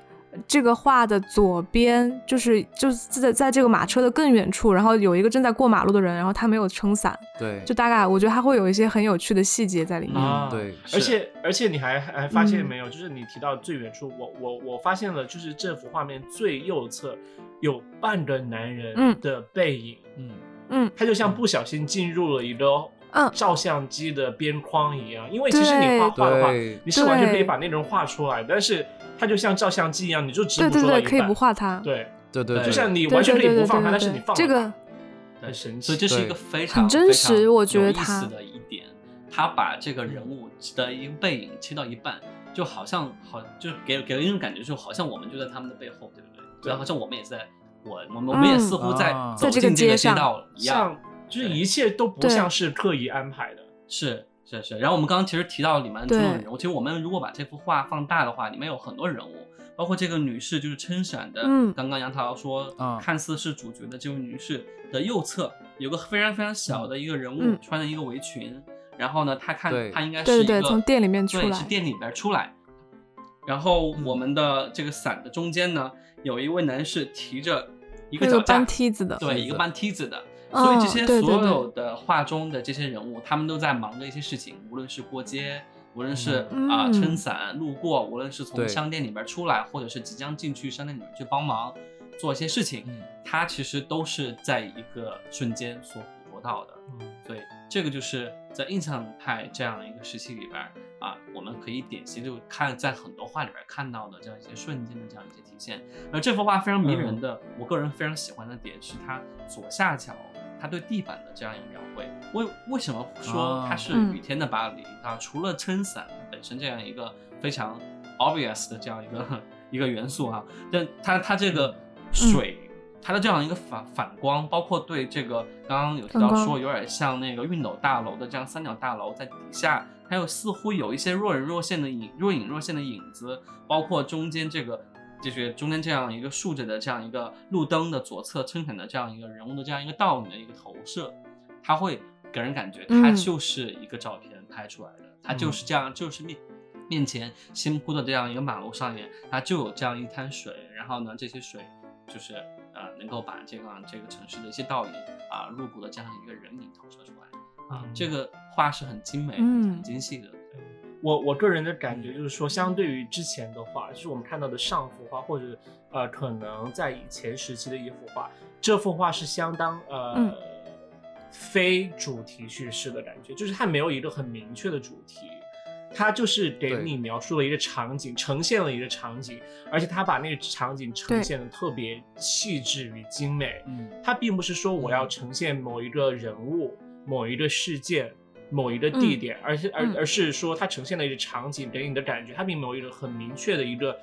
这个画的左边，就是就是在在这个马车的更远处，然后有一个正在过马路的人，然后他没有撑伞，对，就大概我觉得他会有一些很有趣的细节在里面。对而且而且你还还发现嗯没有，就是你提到最远处，我我我发现了，就是这幅画面最右侧有半个男人嗯。的背影，嗯。嗯。他就像不小心进入了一个嗯。照相机的边框一样，因为其实你画画的话，你是完全可以把那个人画出来，但是他就像照相机一样，你就只对对对，捕捉到一半，可以不画他。对，对对就像你完全可以不放它，对对对但是你放这个很神奇，所以这是一个非常很真实非常我觉得有意思的一点。他把这个人物的一个背影切到一半，就好像好，就给给人一种感觉，就好像我们就在他们的背后，对不对？对就好像我们也在，我我们我们也似乎在啊走进这个街道一样。像就是一切都不像是刻意安排的，是是是，然后我们刚刚其实提到里面种种对人物，其实我们如果把这幅画放大的话，里面有很多人物，包括这个女士就是撑伞的，嗯刚刚杨桃说，啊看似是主角的这位女士的右侧有个非常非常小的一个人物，嗯穿着一个围裙，然后呢，她看她应该是对一个对对从店里面出对，来是店里边出来，然后嗯。我们的这个伞的中间呢，有一位男士提着一个搬梯子的，对，一个搬梯子的。嗯所以这些所有的画中的这些人物，他们都在忙着一些事情，无论是过街，无论是嗯。啊、嗯。撑伞路过，无论是从商店里边出来，或者是即将进去商店里面去帮忙做一些事情，嗯。它其实都是在一个瞬间所捕捉到的。所以这个就是在印象派这样一个时期里边儿啊，我们可以典型就看在很多画里边看到的这样一些瞬间的这样一些体现。而这幅画非常迷人的，我个人非常喜欢的点是它左下角它对地板的这样一个描绘。为为什么说它是嗯雨天的巴黎啊？除了撑伞本身这样一个非常 obvious 的这样一个 *laughs* 一个元素啊、但它它这个水它的这样一个反反光，包括对这个刚刚有提到说有点像那个熨斗大楼的这样三角大楼在底下，还有似乎有一些若隐若现的影若隐若现的影子，包括中间这个就是中间这样一个竖着的这样一个路灯的左侧撑起的这样一个人物的这样一个倒影的一个投射，它会给人感觉它嗯。就是一个照片拍出来的，它就是这样，就是面面前新铺的这样一个马路上面，它就有这样一滩水，然后呢，这些水就是呃能够把这个这个城市的一些倒影啊、入骨的这样一个人影投射出来啊，嗯。这个画是很精美、嗯。很精细的。对。我我个人的感觉就是说，相对于之前的画，就是我们看到的上幅画，或者呃，可能在以前时期的一幅画，这幅画是相当呃、嗯。非主题叙事的感觉，就是它没有一个很明确的主题，它就是给你描述了一个场景，呈现了一个场景，而且它把那个场景呈现的特别细致与精美。嗯。它并不是说我要呈现某一个人物、某一个事件、某一个地点，而是而嗯。而是说它呈现了一个场景给你的感觉，它并没有一个很明确的一个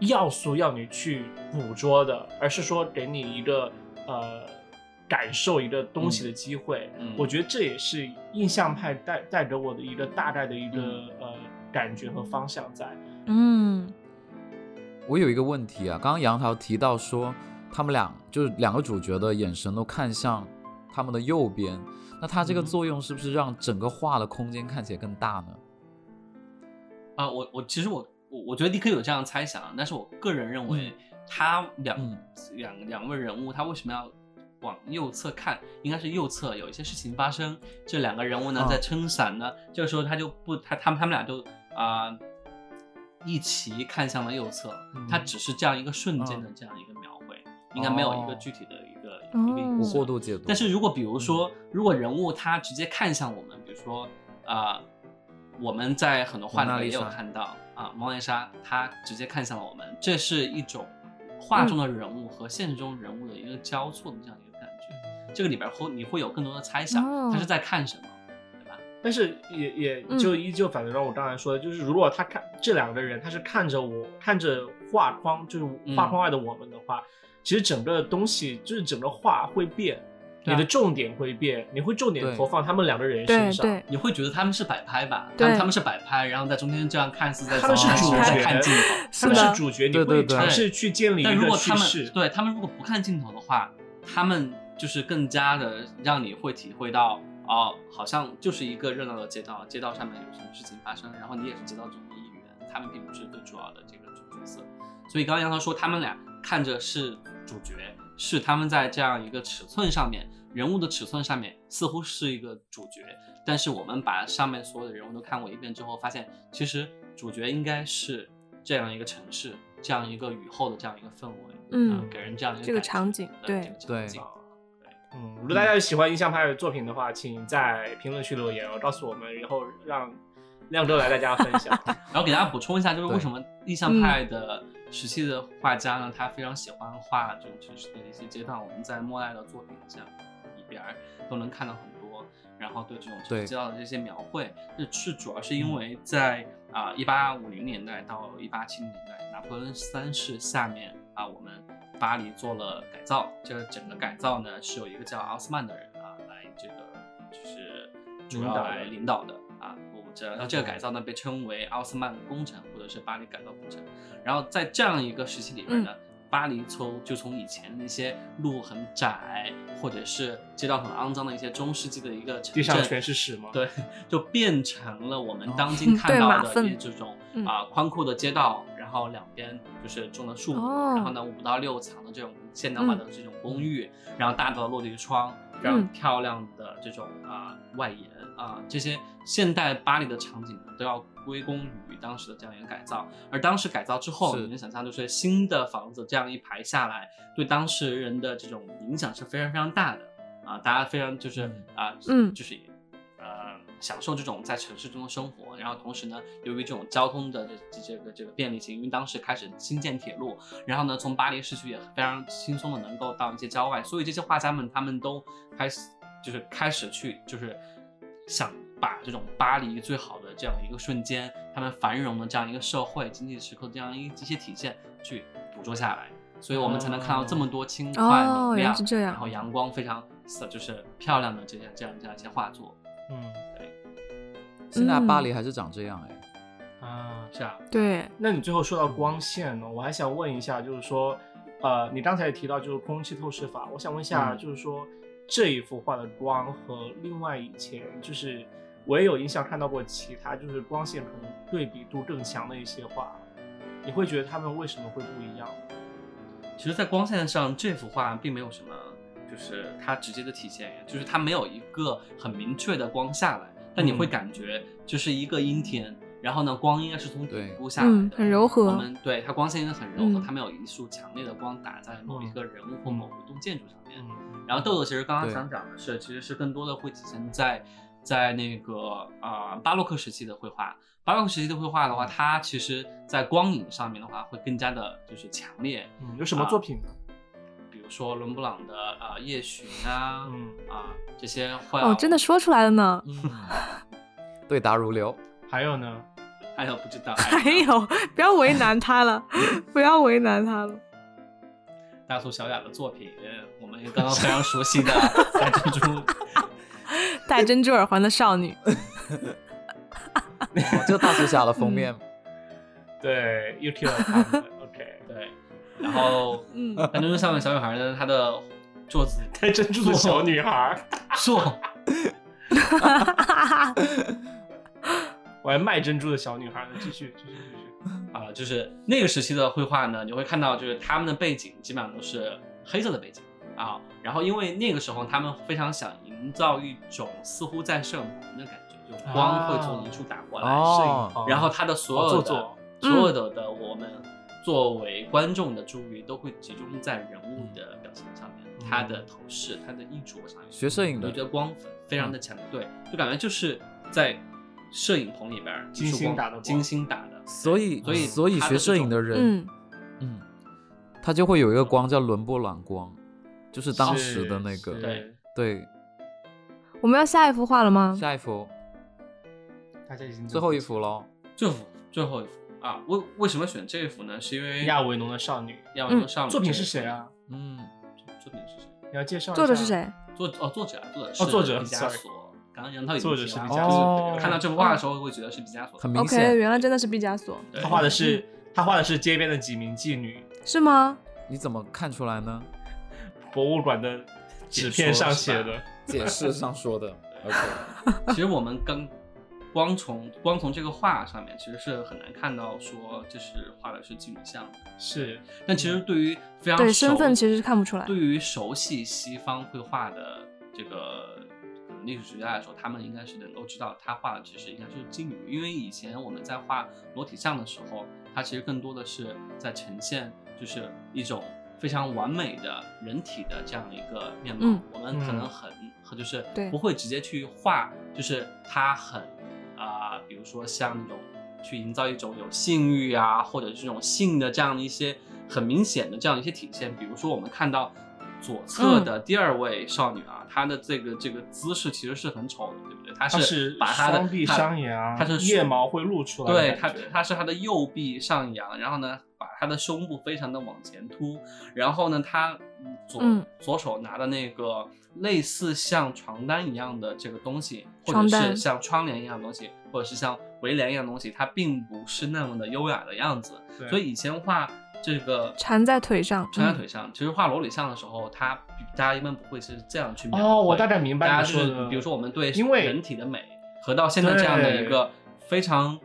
要素要你去捕捉的，而是说给你一个呃感受一个东西的机会。嗯我觉得这也是印象派带带给我的一个大概的一个、嗯呃感觉和方向在。嗯我有一个问题啊，刚刚杨桃提到说，他们俩就是两个主角的眼神都看向他们的右边，那它这个嗯作用是不是让整个画的空间看起来更大呢？啊，我我其实我我我觉得你可以有这样的猜想，但是我个人认为，他两、嗯两两位人物，他为什么要往右侧看？应该是右侧有一些事情发生，这两个人物呢啊在撑伞呢，这个时候他就不他他们他们俩就啊、一起看向了右侧，嗯它只是这样一个瞬间的这样一个描绘，应该没有一个哦具体的一个、哦一个过度解读。但是如果比如说，如果人物他直接看向我们，比如说啊、我们在很多画里面也有看到啊，蒙娜丽莎她直接看向了我们，这是一种画中的人物和现实中人物的一个交错的这样。这个里边会你会有更多的猜想，哦他是在看什么，对吧？但是也也嗯就依旧反正让我刚才说的，就是如果他看这两个人，他是看着我看着画框，就是画框外的我们的话，其实整个东西就是整个画会变，啊你的重点会变，你会重点投放他们两个人身上。你会觉得他们是摆拍吧？他们他们是摆拍，然后在中间这样看似在他们是主角看镜头。*laughs* 他们是主角，你会尝试去建立一个但如果他们叙事。对他们如果不看镜头的话，他们就是更加的让你会体会到哦，好像就是一个热闹的街道，街道上面有什么事情发生，然后你也是街道中的一员，他们并不是最主要的这个主角色。所以刚刚杨涛说他们俩看着是主角，是他们在这样一个尺寸上面，人物的尺寸上面似乎是一个主角，但是我们把上面所有的人物都看过一遍之后，发现其实主角应该是这样一个城市，这样一个雨后的这样一个氛围，嗯啊给人这样一个这个场景对这个场景嗯，如果大家有喜欢印象派的作品的话，请在评论区留言，告诉我们，然后让亮哥来大家分享。*laughs* 然后给大家补充一下，就是为什么印象派的时期的画家呢，他非常喜欢画这种城市的一些街道。我们在莫奈的作品像里边都能看到很多，然后对这种城市街道的这些描绘，这是主要是因为在啊一八五零年代到一八七零年代，拿破仑三世下面啊，我们巴黎做了改造。这个整个改造呢，是有一个叫奥斯曼的人啊来这个就是主要来领导的啊。我这然后这个改造呢被称为奥斯曼工程或者是巴黎改造工程。然后在这样一个时期里面呢，巴黎从就从以前那些路很窄或者是街道很肮脏的一些中世纪的一个城地上，全是屎吗？对，就变成了我们哦当今看到的 *laughs* 这种嗯啊、宽阔的街道，然后两边就是种的树木，哦然后呢五到六层的这种现代化的这种公寓，然后大的落地窗，非常嗯。漂亮的这种啊、外延啊、这些现代巴黎的场景呢都要归功于当时的这样一个改造。而当时改造之后，你能想象就是新的房子这样一排下来，对当时人的这种影响是非常非常大的啊，大家非常就是嗯。啊，嗯。就是呃享受这种在城市中的生活，然后同时呢，由于这种交通的这这这个这个便利性，因为当时开始新建铁路，然后呢，从巴黎市区也非常轻松的能够到一些郊外，所以这些画家们他们都开始就是开始去就是想把这种巴黎最好的这样一个瞬间，他们繁荣的这样一个社会经济时刻这样一一些体现去捕捉下来。所以我们才能看到这么多轻快哦明亮，然后阳光非常色就是漂亮的这些这样这样一些画作。嗯现在嗯巴黎还是长这样哎、啊，是啊，对，那你最后说到光线呢，我还想问一下，就是说，呃，你刚才也提到就是空气透视法，我想问一下，嗯。就是说这一幅画的光和另外以前就是我也有印象看到过其他就是光线可能对比度更强的一些画，你会觉得他们为什么会不一样？其实，在光线上这幅画并没有什么，就是它直接的体现，就是它没有一个很明确的光下来，但你会嗯感觉就是一个阴天，然后呢，光应该是从对底部下来的，嗯很柔和我们对它光线应该很柔和，嗯它没有一束强烈的光打在某一个人物或某一栋建筑上面。嗯，然后豆豆其实刚刚想讲的是，其实是更多的会体现在在那个啊、巴洛克时期的绘画。巴洛克时期的绘画的话，它其实在光影上面的话会更加的就是强烈。嗯，有什么作品呢？比如说伦勃朗的啊、夜巡啊，嗯啊这些会哦，真的说出来了呢。嗯，*laughs* 对答如流。还有呢？还有不知道 *laughs* 还有，不要为难他了，*laughs* 不要为难他了。大苏小雅的作品，呃我们刚刚非常熟悉的戴珍珠，戴珍珠耳环的少女，哦，这个大苏侠的封面，对，又提了他然后嗯，白珍珠上面小女孩呢，她的桌子带珍珠的小女孩，做 *laughs* 我还卖珍珠的小女孩呢，继续继续继续。*laughs* 啊、就是那个时期的绘画呢，你会看到就是他们的背景基本上都是黑色的背景啊，然后因为那个时候他们非常想营造一种似乎在摄影棚的感觉，就光会从一处打过来，哦摄影棚然后他的所有的、所有的的我们作为观众的注意都会集中在人物的表情上面，嗯他的头饰、他的衣着上面，学摄影的我觉得光非常的强，对，就感觉就是在摄影棚里边精心打的精心打的，所以所以所以学摄影的人，嗯，嗯，他就会有一个光叫伦勃朗光，就是当时的那个，对对，我们要下一幅画了吗？下一幅，大家已经最后一幅喽。这幅最后一幅啊，为为什么选这一幅呢？是因为亚维农的少女，亚维农少女、作品是谁？啊？嗯，作品是谁？你要介绍作者是？谁？作哦作者啊作者是哦作者毕加索。刚刚杨涛已经作者提了是毕加索哦看到这幅画的时候会觉得是毕加索的。很明 OK，显。原来真的是毕加索，他画的是他画的是街边的几名妓女，是吗？你怎么看出来呢？博物馆的纸片上写的。解释上说的。OK，*laughs* 其实我们刚光从光从这个画上面，其实是很难看到说这是画的是妓女像的。是，但其实对于非常对身份其实是看不出来对于熟悉西方绘画的这个可能历史学家来说，他们应该是能够知道他画的其实应该是妓女，因为以前我们在画裸体像的时候，它其实更多的是在呈现就是一种非常完美的人体的这样的一个面貌。嗯我们可能嗯很很就是不会直接去画，就是它很啊、比如说像那种去营造一种有性欲啊，或者这种性的这样的一些很明显的这样的一些体现。比如说我们看到左侧的第二位少女啊，她的这个这个姿势其实是很丑的，对不对？她是把她的双臂她上扬，她是腋毛会露出来对她，她是她的右臂上扬，然后呢，把她的胸部非常的往前凸，然后呢，她嗯左、嗯左手拿的那个类似像床单一样的这个东西，或者是像窗帘一样的东西，或者是像围帘一样的东西，它并不是那么的优雅的样子。所以以前画这个缠在腿上嗯缠在腿上，其实画裸体像的时候，它大家一般不会是这样去描。哦我大概明白大家就是你说比如说我们对因为人体的美和到现在这样的一个非常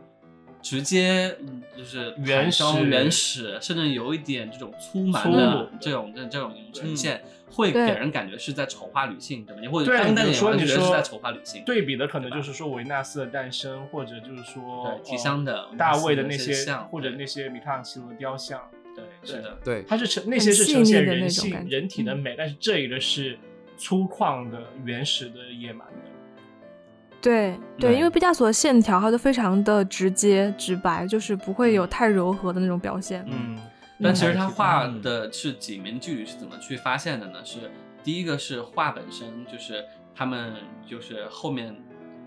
直接，嗯，就是原始原始，甚至有一点这种粗蛮的这种这这种呈嗯现，会给人感觉是在丑化女性，对吧？你或者对，单单眼比如说你说光觉得是在丑化女性。对比的可能就是说维纳斯的诞生，或者就是说对提香的呃大卫的那那些或者那些米开朗基罗的雕像，对，是的，对，它是呈那些是呈现人性人体的美，但是这一个是粗犷的、原始的、野蛮的。对对，因为毕加索的线条它都非常的直接直白，就是不会有太柔和的那种表现。嗯，但其实他嗯画嗯的是几面具是怎么去发现的呢？是第一个是画本身，就是他们就是后面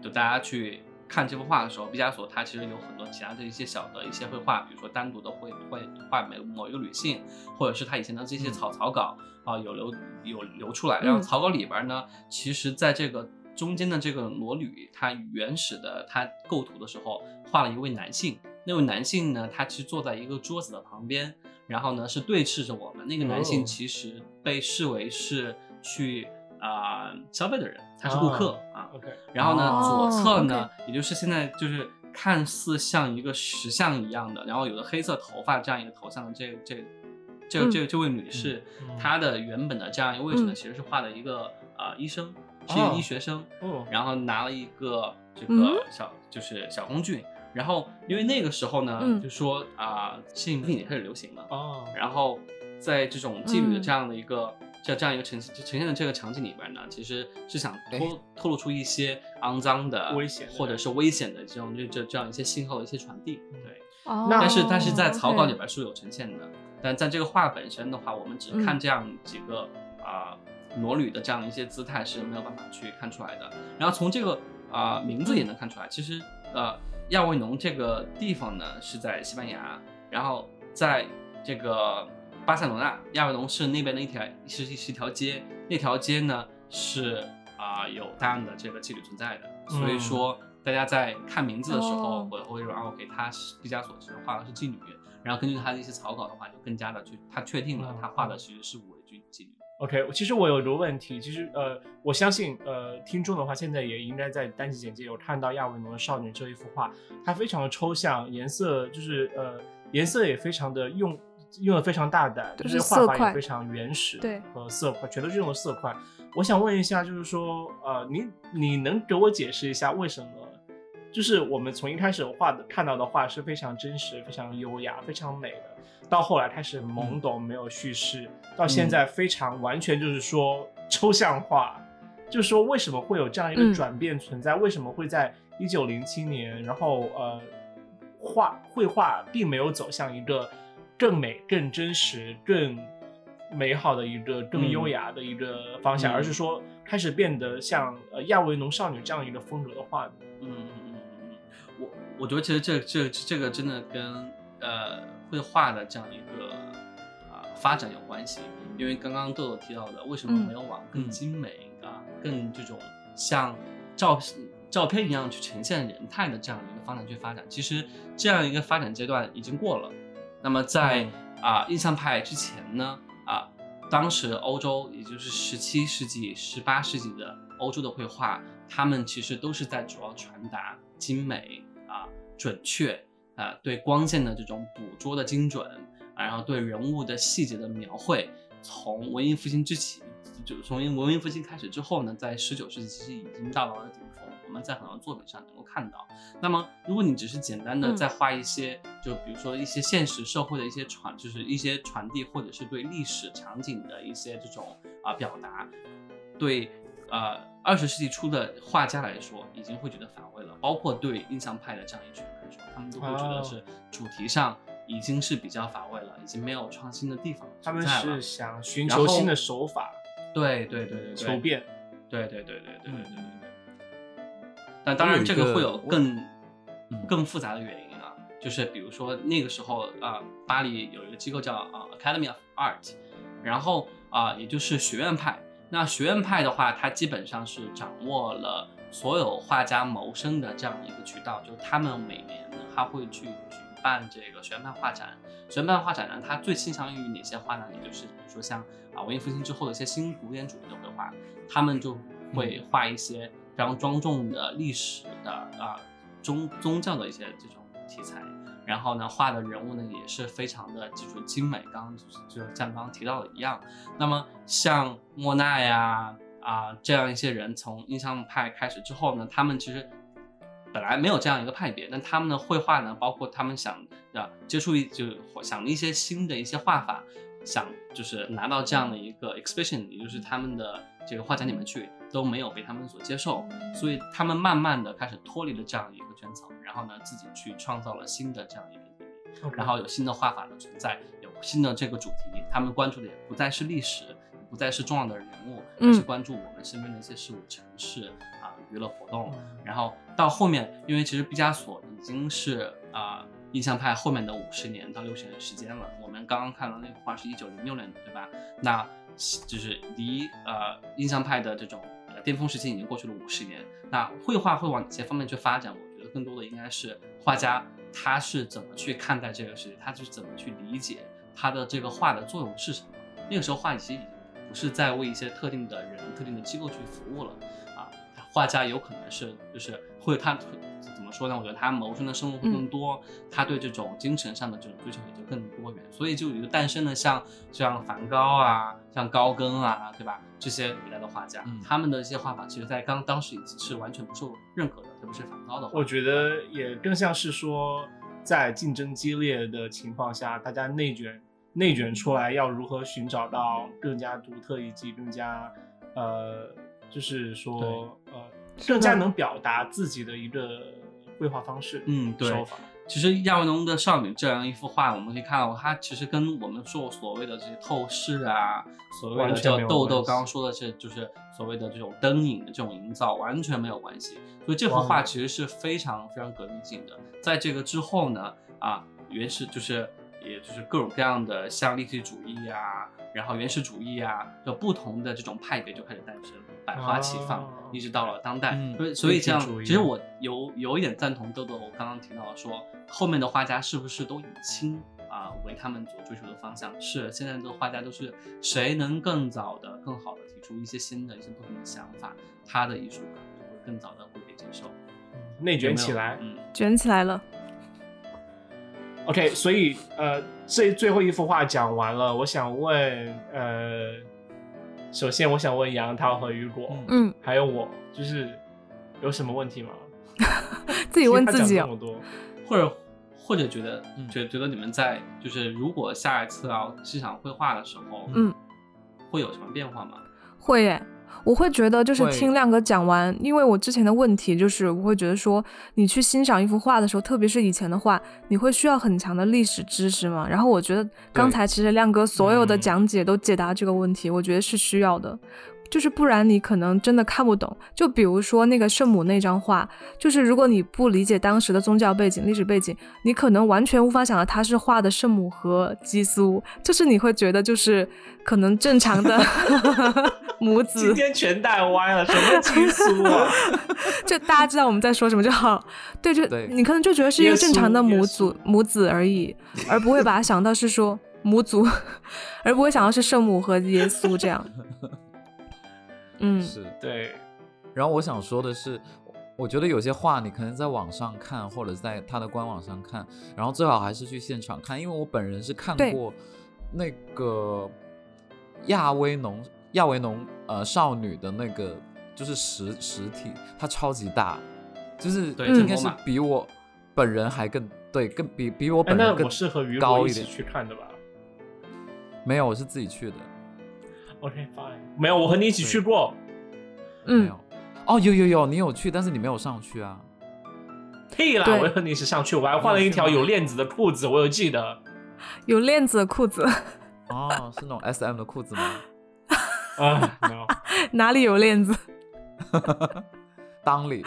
就大家去看这幅画的时候，毕加索他其实有很多其他的一些小的一些绘画，比如说单独的绘绘画某某一个女性，或者是他以前的这些草草稿啊有流有流出来。然后嗯草稿里边呢，其实在这个中间的这个裸女，她原始的她构图的时候画了一位男性，那位男性呢，他其实坐在一个桌子的旁边，然后呢是对视着我们。那个男性哦。其实被视为是去啊、消费的人，他是顾客哦啊。OK，然后呢，哦左侧呢也就是现在就是看似像一个石像一样的，然后有着黑色头发这样一个头像的这这这嗯。这这位女士，嗯她的原本的这样一个位置呢，嗯。其实是画的一个呃医生，是一个哦。医学生，哦，然后拿了一个这嗯个小、就是小工具，然后因为那个时候呢，嗯。就说啊、性病也开始流行了，哦，然后在这种妓女的嗯。这样的一个、这这样一个呈现呈现的这个场景里边呢，其实是想透透露出一些肮脏的、危险或者是危险的这种这这这样一些信号的一些传递。嗯对，哦但是但是在草稿里边是有呈现的，但在这个画本身的话，我们只嗯。看这样几个啊、裸女的这样一些姿态是没有办法去看出来的。然后从这个啊、名字也能看出来，其实呃亚维农这个地方呢是在西班牙，然后在这个巴塞罗那亚维农是那边的一条是是一条街，那条街呢是啊、有大量的这个妓女存在的，所以嗯说大家在看名字的时候我会会说啊，OK，他是毕加索其实画的是妓女，然后根据他的一些草稿的话，就更加的去他确定了嗯他画的其实是五位妓妓女。OK，其实我有一个问题，其实呃，我相信呃，听众的话现在也应该在单集简介有看到亚维农的少女这一幅画，它非常的抽象，颜色就是呃，颜色也非常的用用的非常大胆，就是画法也非常原始，对和色块全都是用的色块。我想问一下，就是说呃，你你能给我解释一下为什么？就是我们从一开始画的看到的画是非常真实、非常优雅、非常美的，到后来开始懵懂、没有叙事，到现在非常完全就是说抽象化，就是说为什么会有这样一个嗯。转变存在？为什么会在一九零七年，然后呃画绘画并没有走向一个更美、更真实、更美好的一个更优雅的一个方向，嗯而是说开始变得像呃亚维农少女这样一个风格的画呢？嗯嗯嗯嗯，我我觉得其实这这这个真的跟呃绘画的这样一个啊、发展有关系，因为刚刚豆豆提到的，为什么嗯没有往更精美啊、更这种像照照片一样去呈现人态的这样一个方向去发展？其实这样一个发展阶段已经过了。那么在啊、印象派之前呢啊、当时欧洲也就是十七世纪、十八世纪的欧洲的绘画，他们其实都是在主要传达精美啊、准确啊、对光线的这种捕捉的精准，啊然后对人物的细节的描绘。从文艺复兴之起，就从文艺复兴开始之后呢，在十九世纪其实已经到达了顶峰。我们在很多作品上能够看到。那么，如果你只是简单的嗯再画一些，就比如说一些现实社会的一些传，就是一些传递，或者是对历史场景的一些这种啊、表达，对呃二十世纪初的画家来说，已经会觉得乏味了。包括对印象派的这样一群人来说，他们都会觉得哦是主题上已经是比较乏味了，已经没有创新的地方他们是想寻求新的手法，对对对对对，求变。对对对对对对对对对嗯对。但当然，这个会有更嗯更复杂的原因啊，就是比如说那个时候啊、巴黎有一个机构叫啊、Academy of Art，然后啊、也就是学院派。那学院派的话，它基本上是掌握了所有画家谋生的这样一个渠道，就他们每年呢，他会去举办这个学院派画展。学院派画展呢，它最倾向于哪些画呢？也就是比如说像啊文艺复兴之后的一些新古典主义的绘画，他们就会画一些非常庄重的历史的啊宗宗教的一些这种题材。然后呢，画的人物呢也是非常的就是精美，刚刚就是就像刚刚提到的一样。那么像莫奈呀啊这样一些人，从印象派开始之后呢，他们其实本来没有这样一个派别，但他们的绘画呢，包括他们想啊接触一就是想一些新的一些画法，想就是拿到这样的一个 exhibition，也就是他们的这个画展里面去，都没有被他们所接受，所以他们慢慢的开始脱离了这样一个圈层，然后呢自己去创造了新的这样一个领域。然后有新的画法的存在，有新的这个主题，他们关注的也不再是历史，不再是重要的人物，嗯而是关注我们身边的一些事物、城市啊、娱乐活动。然后到后面，因为其实毕加索已经是啊、印象派后面的五十年到六十年时间了。我们刚刚看到那幅画是一九零六年的，对吧？那就是离呃印象派的这种呃巅峰时期已经过去了五十年。那绘画会往哪些方面去发展？我觉得更多的应该是画家他是怎么去看待这个世界，他是怎么去理解他的这个画的作用是什么。那个时候画其实已经不是在为一些特定的人、特定的机构去服务了啊，画家有可能是就是会他怎么说呢？我觉得他谋生的生活会更多，他对这种精神上的这种追求也就更多元，所以就有一个诞生了像像梵高啊、像高更啊，对吧？这些古代的画家，嗯他们的一些画法，其实在刚当时已经是完全不受认可的，特别是梵高的画。我觉得也更像是说，在竞争激烈的情况下，大家内卷内卷出来，要如何寻找到更加独特以及更加呃，就是说呃，更加能表达自己的一个绘画方式，嗯对手法。其实亚维农的少女这样一幅画，我们可以看到，它其实跟我们说所谓的这些透视啊，所谓的叫豆豆刚刚说的是，就是所谓的这种灯影的这种营造，完全没有关系。所以这幅画其实是非常非常革命性的。在这个之后呢，啊，原始就是也就是各种各样的像立体主义啊，然后原始主义啊，就不同的这种派别就开始诞生，百花齐放，哦一直到了当代。嗯所以这样其实我有有一点赞同豆豆我刚刚提到的说，后面的画家是不是都以清啊、为他们所追求的方向？是，现在的画家都是谁能更早的、更好的提出一些新的一些不同的想法，他的艺术可能就会更早的会被接受。内卷起来。嗯，卷起来了。OK，所以呃，这最后一幅画讲完了，我想问呃，首先我想问杨涛和雨果，嗯嗯，还有我，就是有什么问题吗？*laughs* 自己问自己哦听他讲这么。多，或者或者觉得嗯觉觉得你们在就是如果下一次要欣赏绘画的时候，嗯，会有什么变化吗？会耶，我会觉得就是听亮哥讲完，因为我之前的问题就是我会觉得说，你去欣赏一幅画的时候，特别是以前的画，你会需要很强的历史知识嘛。然后我觉得刚才其实亮哥所有的嗯讲解都解答这个问题，我觉得是需要的。就是不然你可能真的看不懂。就比如说那个圣母那张画，就是如果你不理解当时的宗教背景、历史背景，你可能完全无法想到他是画的圣母和基苏，就是你会觉得就是可能正常的 *laughs* *laughs* 母子今，天全带歪了，什么 *laughs* 基督啊？就大家知道我们在说什么就好。对，就对你可能就觉得是一个正常的母耶子母子而已，而不会把它想到是说母祖，而不会想到是圣母和耶稣这样。嗯，是。对，然后我想说的是，我觉得有些话你可能在网上看，或者在他的官网上看，然后最好还是去现场看，因为我本人是看过那个亚威农亚维农呃少女的那个就是实实体，它超级大，就是对应该是比我本人还更对，更比比我本人更我是和雨高一起一点。去看的吧没有，我是自己去的。？OK fine，没有，我和你一起去过。没嗯有。哦，有有有，你有去，但是你没有上去啊。屁啦！对我和你一起上去，我还换了一条有链子的裤子，我有记得。有链子的裤子，哦，是那种 S M 的裤子吗？啊，没有。*laughs* 哪里有链子？*laughs* 裆里。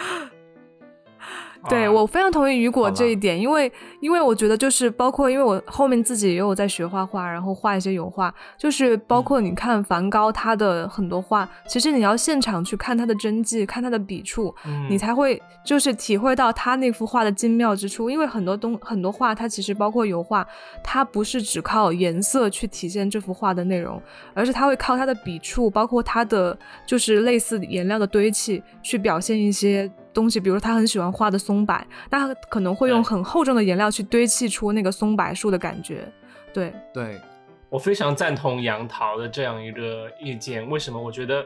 对啊我非常同意雨果这一点，因为因为我觉得就是包括因为我后面自己也有在学画画，然后画一些油画，就是包括你看梵高他的很多画，其实你要现场去看他的真迹，看他的笔触，嗯。你才会就是体会到他那幅画的精妙之处。因为很多东很多画，它其实包括油画，它不是只靠颜色去体现这幅画的内容，而是它会靠它的笔触，包括它的就是类似颜料的堆砌，去表现一些东西。比如他很喜欢画的松柏，那他可能会用很厚重的颜料去堆砌出那个松柏树的感觉。对，对，我非常赞同杨桃的这样一个意见。为什么？我觉得，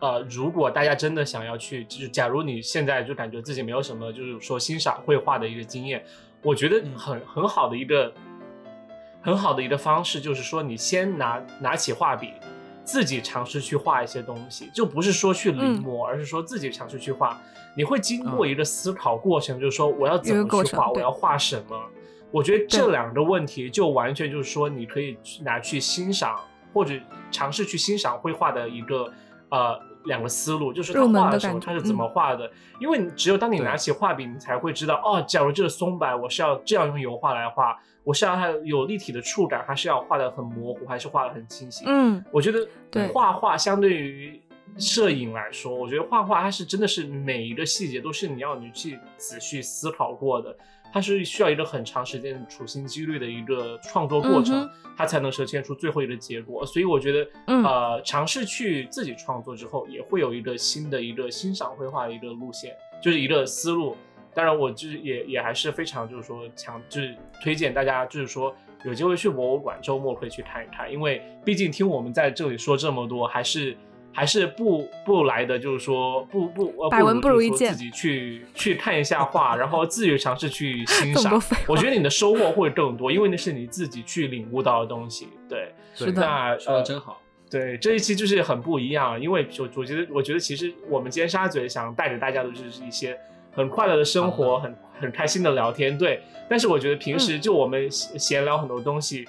呃，如果大家真的想要去，就是假如你现在就感觉自己没有什么，就是说欣赏绘画的一个经验，我觉得嗯很很好的一个很好的一个方式，就是说你先拿拿起画笔，自己尝试去画一些东西，就不是说去临摹，而是说自己尝试去画。你会经过一个思考过程，就是说我要怎么去画，我要画什么。我觉得这两个问题就完全就是说，你可以去拿去欣赏或者尝试去欣赏绘画的一个呃两个思路，就是他画的时候他是怎么画的，因为你只有当你拿起画笔，你才会知道哦，假如这个松柏我是要这样用油画来画，我是要它有立体的触感，还是要画的很模糊，还是画的很清晰？嗯，我觉得对。画画相对于摄影来说，我觉得画画它是真的是每一个细节都是你要你去仔细思考过的，它是需要一个很长时间处心积虑的一个创作过程，嗯它才能呈现出最后一个结果。所以我觉得，嗯呃，尝试去自己创作之后，也会有一个新的一个欣赏绘画的一个路线，就是一个思路。当然，我就是也也还是非常就是说强，就是推荐大家就是说有机会去博物馆，周末可以去看一看，因为毕竟听我们在这里说这么多，还是还是不不来的，就是说不不呃百闻不如一见自己去去看一下画，然后自己尝试去欣赏我觉得你的收获会更多，因为那是你自己去领悟到的东西。对，是的，说的真好。对，这一期就是很不一样，因为我我觉得，我觉得其实我们尖沙咀想带给大家的就是一些很快乐的生活，很很开心的聊天，对。但是我觉得平时就我们闲闲聊很多东西，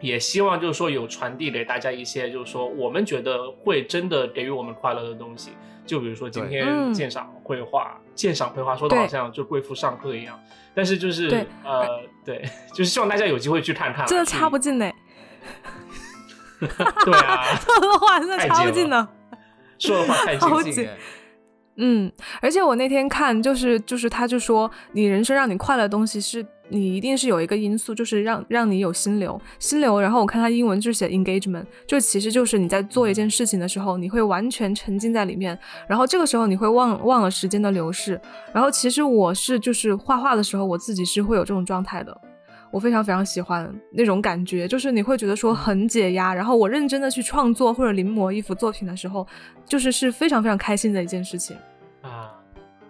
也希望就是说有传递给大家一些，就是说我们觉得会真的给予我们快乐的东西。就比如说今天嗯鉴赏绘画，鉴赏绘画说的好像就贵妇上课一样，但是就是呃，对，*laughs* 就是希望大家有机会去看看啊，真的去插不进呢，*laughs* 对啊，说 *laughs* 的话真的插不进呢。说的话太近了。好紧嗯，而且我那天看，就是就是，他就说，你人生让你快乐的东西是，你一定是有一个因素，就是让让你有心流，心流。然后我看他英文就是写 engagement，就其实就是你在做一件事情的时候，你会完全沉浸在里面，然后这个时候你会忘忘了时间的流逝。然后其实我是就是画画的时候，我自己是会有这种状态的。我非常非常喜欢那种感觉，就是你会觉得说很解压，然后我认真的去创作或者临摹一幅作品的时候，就是是非常非常开心的一件事情。啊，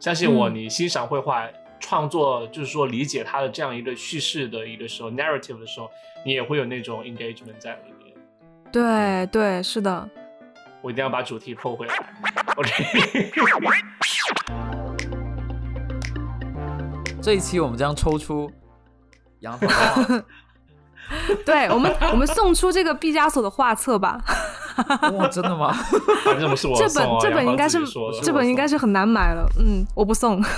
相信我，嗯你欣赏绘画、创作，就是说理解他的这样一个叙事的一个时候，narrative 的时候，你也会有那种 engagement 在里面。对对，是的，我一定要把主题扣回来。*laughs* OK，*laughs* 这一期我们将抽出杨桃画，*laughs* 对我们我们送出这个毕加索的画册吧。*laughs* 哇，真的吗？反正不是我这本这本应该是这本应该是很难买了，嗯，我不送。*laughs*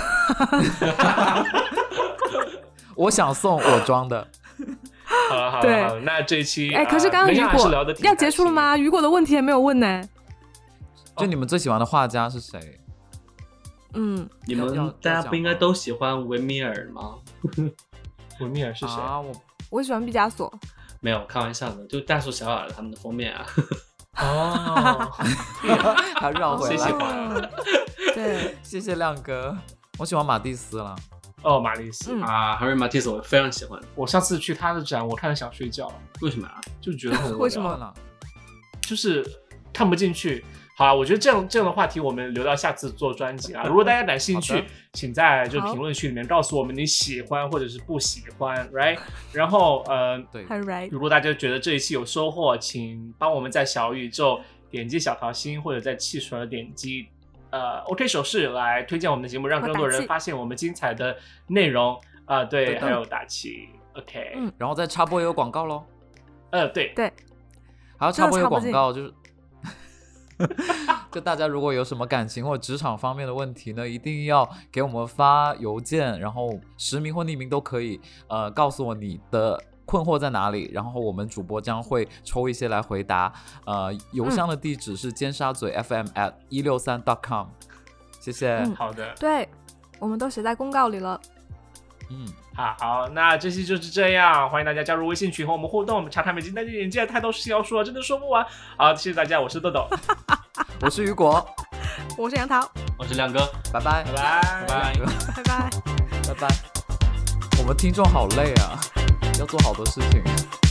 我想送我装的，好了好了好了，那这一期哎，可是刚刚雨果要结束了吗？雨果的问题也没有问呢。就你们最喜欢的画家是谁？嗯，你们大家不应该都喜欢维米尔吗？*laughs* 维米尔是谁？啊，我我喜欢毕加索。没有，开玩笑的，就大树小耳他们的封面啊。哦，*laughs* 还绕回来。*laughs* 对，谢谢亮哥，我喜欢马蒂斯了。哦，马蒂斯。嗯啊，Harry Matisse 我非常喜欢，我上次去他的展，我看了想睡觉，为什么啊？就觉得很无聊 *laughs* 为什么呢？就是看不进去。好啊，我觉得这样这样的话题我们留到下次做专辑啊。如果大家感兴趣，请在就评论区里面告诉我们你喜欢或者是不喜欢，right？*laughs* 然后呃，对，right。如果大家觉得这一期有收获，请帮我们在小宇宙点击小桃心，或者在汽水点击呃 OK 手势来推荐我们的节目，让更多人发现我们精彩的内容啊、对，对还有打气，OK，嗯然后再插播一个广告喽，呃，对，对，还要插播一个广告，就是。*laughs* 就大家如果有什么感情或职场方面的问题呢，一定要给我们发邮件，然后实名或匿名都可以，呃，告诉我你的困惑在哪里，然后我们主播将会抽一些来回答。呃，邮箱的地址是尖沙咀 FM at 一六三 dot com，谢谢。嗯好的，对，我们都写在公告里了。嗯，好，好，那这期就是这样，欢迎大家加入微信群和我们互动。我们查看美金大家眼界太多事情要说，真的说不完。好，谢谢大家，我是豆豆，*laughs* 我是雨果，我是杨桃，我是亮哥，拜拜，拜拜，拜拜。拜拜。拜拜。我们听众好累啊，要做好多事情。